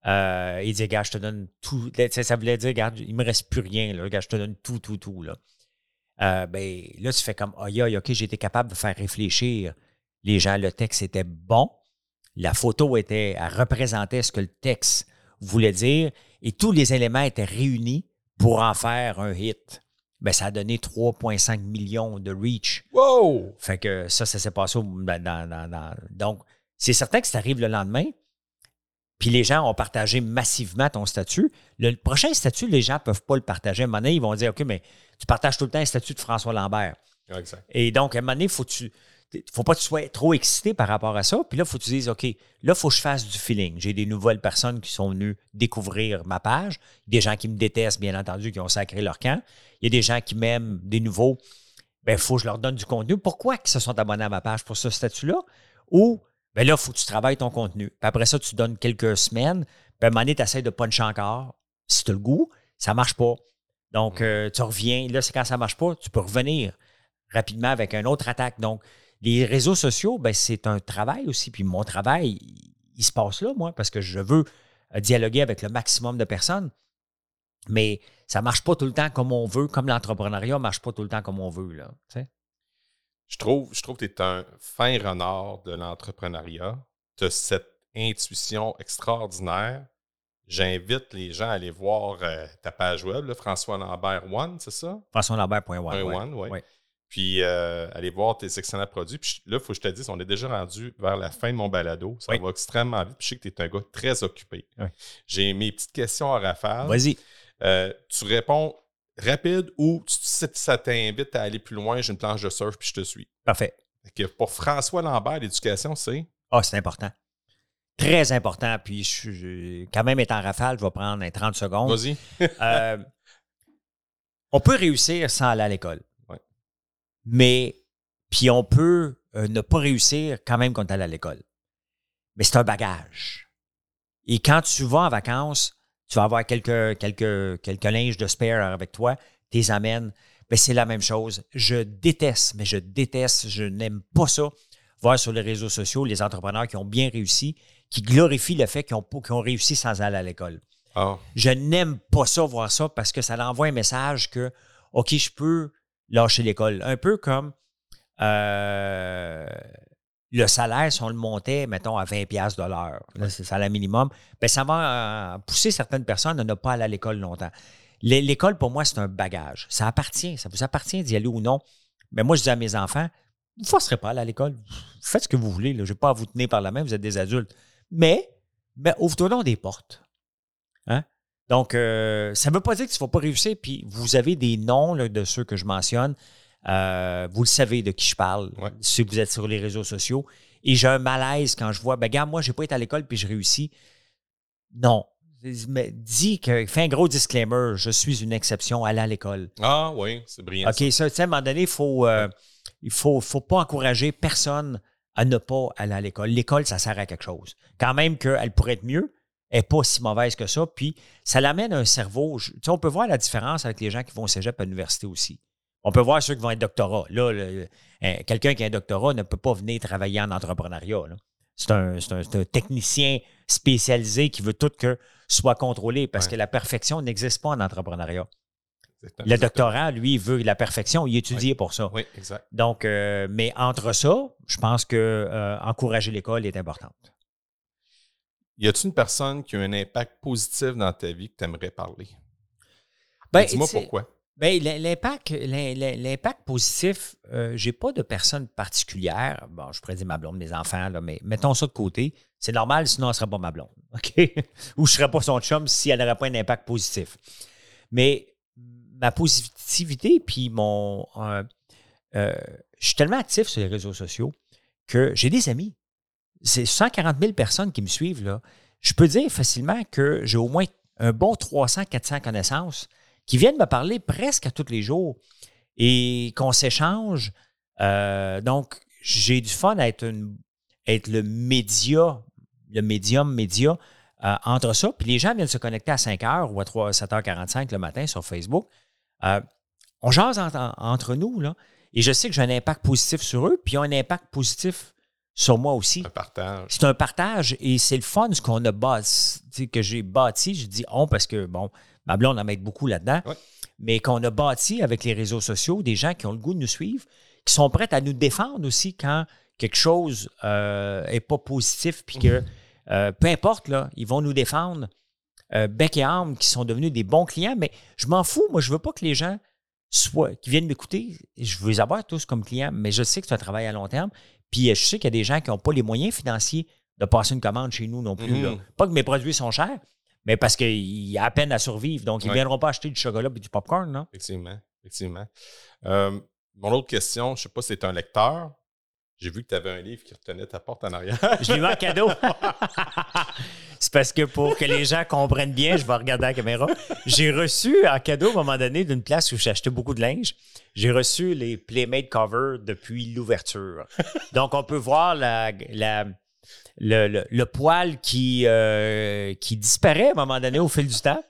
Euh, il dit, gars, je te donne tout. Ça voulait dire, regarde, il me reste plus rien, là. Gars, je te donne tout, tout, tout, là. Euh, ben, là, tu fais comme, aïe, aïe, OK, été capable de faire réfléchir les gens. Le texte était bon. La photo était, elle représentait ce que le texte voulait dire et tous les éléments étaient réunis pour en faire un hit. Ben, ça a donné 3,5 millions de reach. Wow! Fait que ça, ça s'est passé dans, dans, Donc, c'est certain que ça arrive le lendemain, puis les gens ont partagé massivement ton statut. Le prochain statut, les gens ne peuvent pas le partager. À un moment donné, ils vont dire OK, mais tu partages tout le temps un statut de François Lambert. Exact. Et donc, à un moment donné, il faut tu faut pas que tu sois trop excité par rapport à ça. Puis là, il faut que tu dises, OK, là, il faut que je fasse du feeling. J'ai des nouvelles personnes qui sont venues découvrir ma page. Des gens qui me détestent, bien entendu, qui ont sacré leur camp. Il y a des gens qui m'aiment, des nouveaux. Bien, il faut que je leur donne du contenu. Pourquoi ils se sont abonnés à ma page pour ce statut-là? Ou, bien là, il faut que tu travailles ton contenu. Puis après ça, tu donnes quelques semaines. Puis à un moment donné, tu essaies de puncher encore. Si tu as le goût, ça ne marche pas. Donc, euh, tu reviens. Là, c'est quand ça ne marche pas, tu peux revenir rapidement avec une autre attaque. Donc, les réseaux sociaux, ben, c'est un travail aussi. Puis mon travail, il, se passe là, moi, parce que je veux euh, dialoguer avec le maximum de personnes. Mais ça ne marche pas tout le temps comme on veut, comme l'entrepreneuriat ne marche pas tout le temps comme on veut. Là, je trouve, je trouve que tu es un fin renard de l'entrepreneuriat. Tu as cette intuition extraordinaire. J'invite les gens à aller voir euh, ta page web, François Lambert One, c'est ça? François Lambert.one. Oui. Ouais. Puis euh, aller voir tes excellents produits. Puis là, il faut que je te dise, on est déjà rendu vers la fin de mon balado. Ça va extrêmement vite. Puis je sais que tu es un gars très occupé. J'ai mes petites questions à rafale. Vas-y. Euh, tu réponds rapide ou si ça t'invite à aller plus loin, j'ai une planche de surf puis je te suis. Parfait. pour François Lambert, l'éducation, c'est? Ah, c'est important. Très important. Puis je, quand même étant rafale, je vais prendre 30 secondes. Vas-y. Euh, on peut réussir sans aller à l'école mais puis on peut euh, ne pas réussir quand même quand tu à l'école. Mais c'est un bagage. Et quand tu vas en vacances, tu vas avoir quelques, quelques, quelques linges de spare avec toi, tu les amènes. Mais c'est la même chose. Je déteste, mais je déteste, je n'aime pas ça, voir sur les réseaux sociaux les entrepreneurs qui ont bien réussi, qui glorifient le fait qu'ils ont, ont réussi sans aller à l'école. Ah. Je n'aime pas ça, voir ça, parce que ça envoie un message que, OK, je peux lâcher l'école. Un peu comme euh, le salaire, si on le montait, mettons, à 20$ de l'heure, c'est le salaire minimum, bien, ça va euh, pousser certaines personnes à ne pas aller à l'école longtemps. L'école, pour moi, c'est un bagage. Ça appartient, ça vous appartient d'y aller ou non. Mais moi, je dis à mes enfants, vous ne forcerez pas à aller à l'école. Faites ce que vous voulez. Je ne vais pas vous tenir par la main, vous êtes des adultes. Mais, mais ouvre-toi des portes. Hein? Donc, euh, ça ne veut pas dire que tu ne vas pas réussir. Puis, vous avez des noms de ceux que je mentionne. Euh, vous le savez de qui je parle si vous êtes sur les réseaux sociaux. Et j'ai un malaise quand je vois, ben, gars, moi, je n'ai pas été à l'école puis je réussis. Non. Dis que, fais un gros disclaimer, je suis une exception, aller à l'école. Ah oui, c'est brillant. OK, ça, à un moment donné, faut, euh, il ne faut, faut pas encourager personne à ne pas aller à l'école. L'école, ça sert à quelque chose. Quand même qu'elle pourrait être mieux, n'est pas si mauvaise que ça. Puis ça l'amène à un cerveau. Tu sais, on peut voir la différence avec les gens qui vont au cégep à l'université aussi. On peut voir ceux qui vont être doctorat. Là, quelqu'un qui a un doctorat ne peut pas venir travailler en entrepreneuriat. C'est un, technicien spécialisé qui veut tout que soit contrôlé parce que la perfection n'existe pas en entrepreneuriat. Le doctorat, lui, veut la perfection, il est étudié pour ça. Oui, exact. Donc, euh, mais entre ça, je pense que euh, encourager l'école est importante. Y a-t-il une personne qui a un impact positif dans ta vie que tu aimerais parler? Ben, Dis-moi pourquoi. Ben, l'impact, l'impact positif, euh, j'ai pas de personne particulière. Bon, je pourrais dire ma blonde, mes enfants, là, mais mettons ça de côté. C'est normal, sinon elle ne serait pas ma blonde. OK? Ou je ne serais pas son chum si elle n'aurait pas un impact positif. Mais ma positivité, puis mon. Euh, euh, je suis tellement actif sur les réseaux sociaux que j'ai des amis c'est 140 000 personnes qui me suivent. Là. Je peux dire facilement que j'ai au moins un bon 300-400 connaissances qui viennent me parler presque à tous les jours et qu'on s'échange. Euh, donc, j'ai du fun à être, être le média, le médium média euh, entre ça. Puis les gens viennent se connecter à 5 h ou à 3, 7h45 le matin sur Facebook. Euh, on jase entre nous, là. Et je sais que j'ai un impact positif sur eux, puis ils ont un impact positif sur moi aussi. Un partage. C'est un partage et c'est le fun ce qu'on a bâti, que j'ai bâti. Je dis on parce que, bon, ma blonde en met beaucoup là-dedans, Ouais. mais qu'on a bâti avec les réseaux sociaux, des gens qui ont le goût de nous suivre, qui sont prêts à nous défendre aussi quand quelque chose n'est pas positif, puis que euh, peu importe, là, ils vont nous défendre euh, bec et âme, qui sont devenus des bons clients, mais je m'en fous. Moi, je veux pas que les gens soient, qui viennent m'écouter, je veux les avoir tous comme clients, mais je sais que c'est un travail à long terme. Puis euh, je sais qu'il y a des gens qui n'ont pas les moyens financiers de passer une commande chez nous non plus. Mhm. là. Pas que mes produits sont chers, mais parce qu'il y a à peine à survivre. Donc, ils ne Ouais. viendront pas acheter du chocolat et du popcorn, non? Effectivement. Effectivement. Euh, mon autre question, je sais pas si c'est un lecteur. J'ai vu que tu avais un livre qui retenait ta porte en arrière. Je l'ai mis en cadeau. c'est parce que pour que les gens comprennent bien, je vais regarder la caméra. J'ai reçu en cadeau à un moment donné d'une place où j'achetais beaucoup de linge. J'ai reçu les Playmate Cover depuis l'ouverture. Donc, on peut voir la, la- le, le- le poil qui, euh, qui disparaît à un moment donné au fil du temps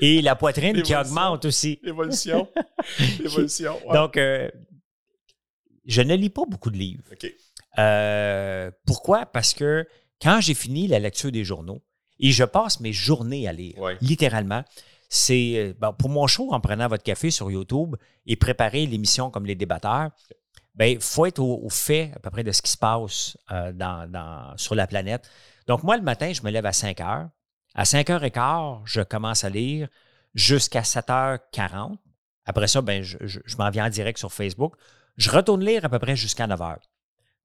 et la poitrine qui augmente aussi. L'évolution. L'évolution. ouais. Donc, euh, je ne lis pas beaucoup de livres. Euh, pourquoi? Parce que quand j'ai fini la lecture des journaux, et je passe mes journées à lire, Ouais. littéralement, c'est bon, pour mon show en prenant votre café sur YouTube et préparer l'émission comme les débatteurs, il faut être au, fait à peu près de ce qui se passe euh, sur la planète. Donc, moi, le matin, je me lève à 5 heures. À 5 h 15 je commence à lire jusqu'à 7h40. Après ça, ben, je, m'en viens en direct sur Facebook. Je retourne lire à peu près jusqu'à 9 h.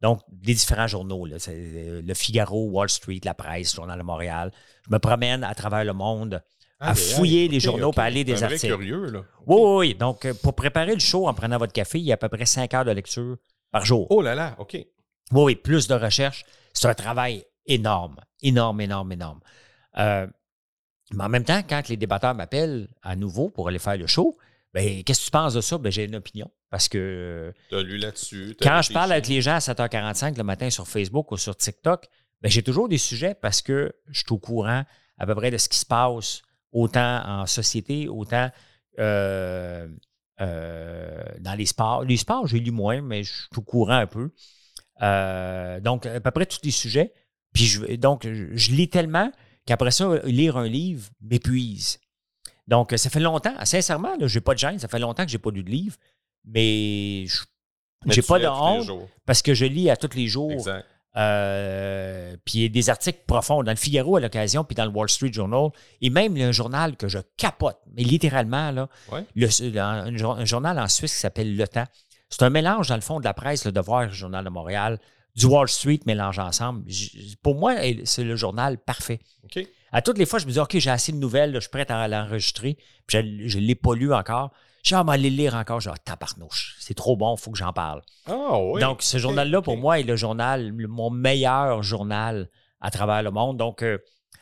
Donc, les différents journaux, euh, le Figaro, Wall Street, la presse, Journal de Montréal. Je me promène à travers le monde à fouiller les journaux ok. pour aller des articles. curieux, là. Oui, oui, oui. Donc, euh, pour préparer le show en prenant votre café, il y a à peu près 5 heures de lecture par jour. Oh là là, OK. Oui, oui, plus de recherche. C'est un travail énorme, énorme, énorme, énorme. Euh, mais en même temps, quand les débatteurs m'appellent à nouveau pour aller faire le show, ben, qu'est-ce que tu penses de ça? Ben, j'ai une opinion. Parce que euh, Tu as lu là-dessus. t'as quand je parle avec les gens à 7h45 le matin sur Facebook ou sur TikTok, ben, j'ai toujours des sujets parce que je suis au courant à peu près de ce qui se passe, autant en société, autant euh, euh, dans les sports. Les sports, j'ai lu moins, mais je suis au courant un peu. Euh, donc, à peu près tous les sujets. Puis, je, donc, je, lis tellement qu'après ça, lire un livre m'épuise. Donc, ça fait longtemps, sincèrement, je n'ai pas de gêne, ça fait longtemps que je n'ai pas lu de livre, mais je tu pas de honte parce que je lis à tous les jours. Exact. Euh, puis il y a des articles profonds dans le Figaro à l'occasion, puis dans le Wall Street Journal, et même un journal que je capote, mais littéralement, là, Ouais. le- un, jour- un journal en Suisse qui s'appelle Le Temps. C'est un mélange, dans le fond, de la presse, le Devoir, le Journal de Montréal, du Wall Street mélangé ensemble. Pour moi, c'est le journal parfait. À toutes les fois, je me dis, OK, j'ai assez de nouvelles, là, je suis prêt à l'enregistrer, puis je ne l'ai pas lu encore. Je le lire encore. Ah, tabarnouche, c'est trop bon, il faut que j'en parle. Ah oui. Donc, ce journal-là, pour moi, est le journal, le- mon meilleur journal à travers le monde. Donc, euh,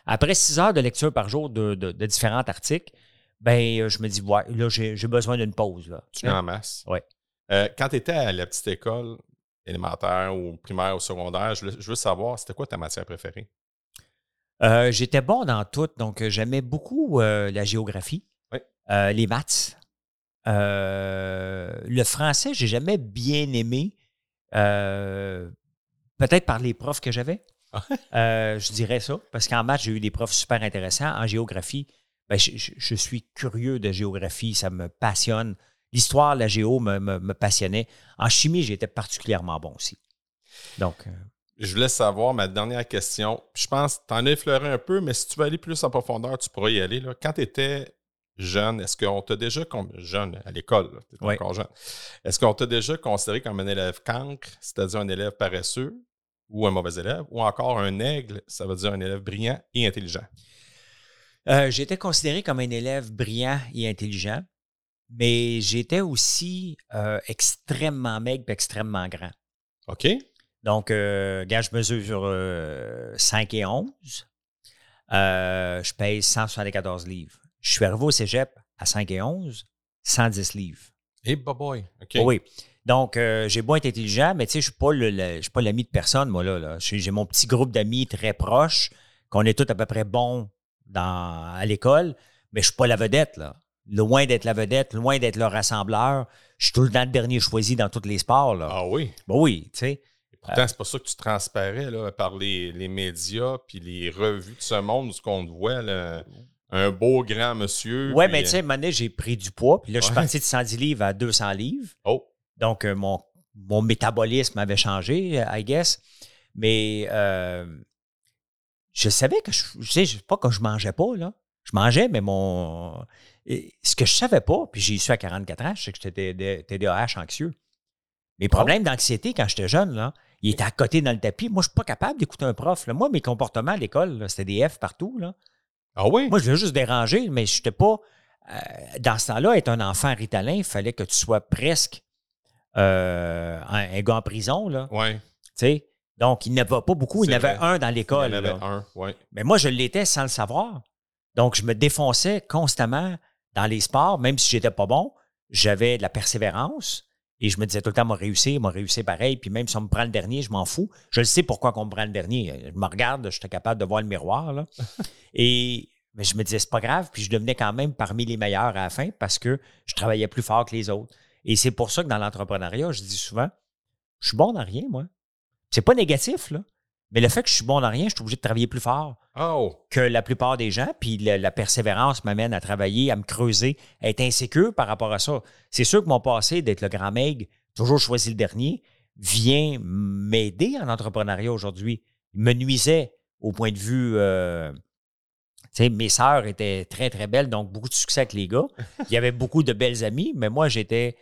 après six heures de lecture par jour de, de- de différents articles, ben, euh, je me dis, ouais, là, j'ai besoin d'une pause. Là. Tu en masse. Ouais. Euh, quand tu étais à la petite école élémentaire ou primaire ou secondaire, je veux, je veux savoir, c'était quoi ta matière préférée? J'étais bon dans tout, donc j'aimais beaucoup la géographie, Oui. les maths. Euh, le français, j'ai jamais bien aimé, euh, peut-être par les profs que j'avais. Ah. Euh, je dirais ça, parce qu'en maths, j'ai eu des profs super intéressants. En géographie, ben, je, je- je suis curieux de géographie, ça me passionne. L'histoire, la géo me, me- me passionnait. En chimie, j'étais particulièrement bon aussi. Donc, Je voulais savoir ma dernière question. Je pense que tu en as effleuré un peu, mais si tu veux aller plus en profondeur, tu pourrais y aller. Là. Quand tu étais jeune, est-ce qu'on t'a déjà, jeune à l'école, tu étais Oui. encore jeune, est-ce qu'on t'a déjà considéré comme un élève cancre, c'est-à-dire un élève paresseux ou un mauvais élève, ou encore un aigle, ça veut dire un élève brillant et intelligent? Euh, j'étais considéré comme un élève brillant et intelligent, mais j'étais aussi euh, extrêmement maigre et extrêmement grand. OK? Donc, euh, gars, je mesure euh, 5 et 11. Euh, je pèse 174 livres. Je suis arrivé au cégep à 5 et 11, 110 livres. Et boy. OK. Oui. Donc, euh, j'ai beau être intelligent, mais tu sais, je ne suis pas l'ami de personne, moi, là. là. J'ai mon petit groupe d'amis très proches, qu'on est tous à peu près bons dans, à l'école, mais je ne suis pas la vedette, là. Loin d'être la vedette, loin d'être le rassembleur. Je suis tout le temps le dernier choisi dans tous les sports, là. Ah oui? Ben oui, tu sais. Pourtant, c'est pas ça que tu transparais là, par les, les médias puis les revues de ce monde, ce qu'on te voit, là, un beau grand monsieur. Ouais, puis, mais tu sais, à euh, j'ai pris du poids. Puis là, je suis Ouais. parti de 110 livres à 200 livres. Oh, Donc, euh, mon, mon métabolisme avait changé, I guess. Mais euh, je savais que je. Je sais je sais pas que je mangeais pas, là. Je mangeais, mais mon. Ce que je savais pas, puis j'ai su à 44 ans, c'est que j'étais TD- TDAH anxieux. Mes problèmes d'anxiété quand j'étais jeune, là, ils étaient à côté dans le tapis. Moi, je suis pas capable d'écouter un prof. là. Moi, mes comportements à l'école, c'était des F partout. Là. Ah oui? Moi, je voulais juste déranger, mais je n'étais pas. euh, dans ce temps-là, être un enfant ritalin, il fallait que tu sois presque euh, un, un gars en prison. Là, Oui. tu sais? Donc, il n'y avait pas beaucoup. Il y en avait un dans Il y l'école. en avait un, oui. Mais moi, je l'étais sans le savoir. Donc, je me défonçais constamment dans les sports, même si j'étais pas bon. J'avais de la persévérance et je me disais tout le temps, m'a réussi, m'a réussi pareil. Puis même si on me prend le dernier, je m'en fous. Je le sais pourquoi qu'on me prend le dernier. Je me regarde, j'étais capable de voir le miroir. Là. et mais je me disais, c'est pas grave. Puis je devenais quand même parmi les meilleurs à la fin parce que je travaillais plus fort que les autres. Et c'est pour ça que dans l'entrepreneuriat, je dis souvent, je suis bon dans rien, moi. C'est pas négatif, là. Mais le fait que je suis bon dans rien, je suis obligé de travailler plus fort Oh, que la plupart des gens, puis la, la persévérance m'amène à travailler, à me creuser, à être insécure par rapport à ça. C'est sûr que mon passé d'être le grand meg, toujours choisi le dernier, vient m'aider en entrepreneuriat aujourd'hui. Il me nuisait au point de vue. euh, tu sais, mes sœurs étaient très, très belles, donc beaucoup de succès avec les gars. Il y avait beaucoup de belles amies, mais moi, j'étais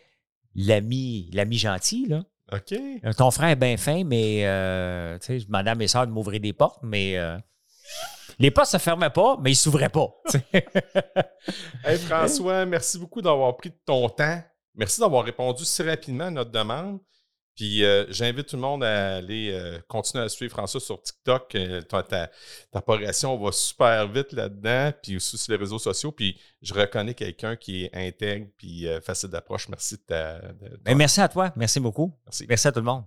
l'ami, l'ami gentil, là. OK. Euh, Ton frère est bien fin, mais euh, tu sais, je demandais à mes soeurs de m'ouvrir des portes, mais euh, les portes se fermaient pas, mais ils s'ouvraient pas. Hey François, merci beaucoup d'avoir pris de ton temps. Merci d'avoir répondu si rapidement à notre demande. Puis euh, j'invite tout le monde à aller euh, continuer à suivre François sur TikTok. Euh, ta, ta, ta progression va super vite là-dedans, puis aussi sur les réseaux sociaux. Puis je reconnais quelqu'un qui est intègre puis facile d'approche. Merci de ta. de- Ben, merci à toi. Merci beaucoup. merci. Merci à tout le monde.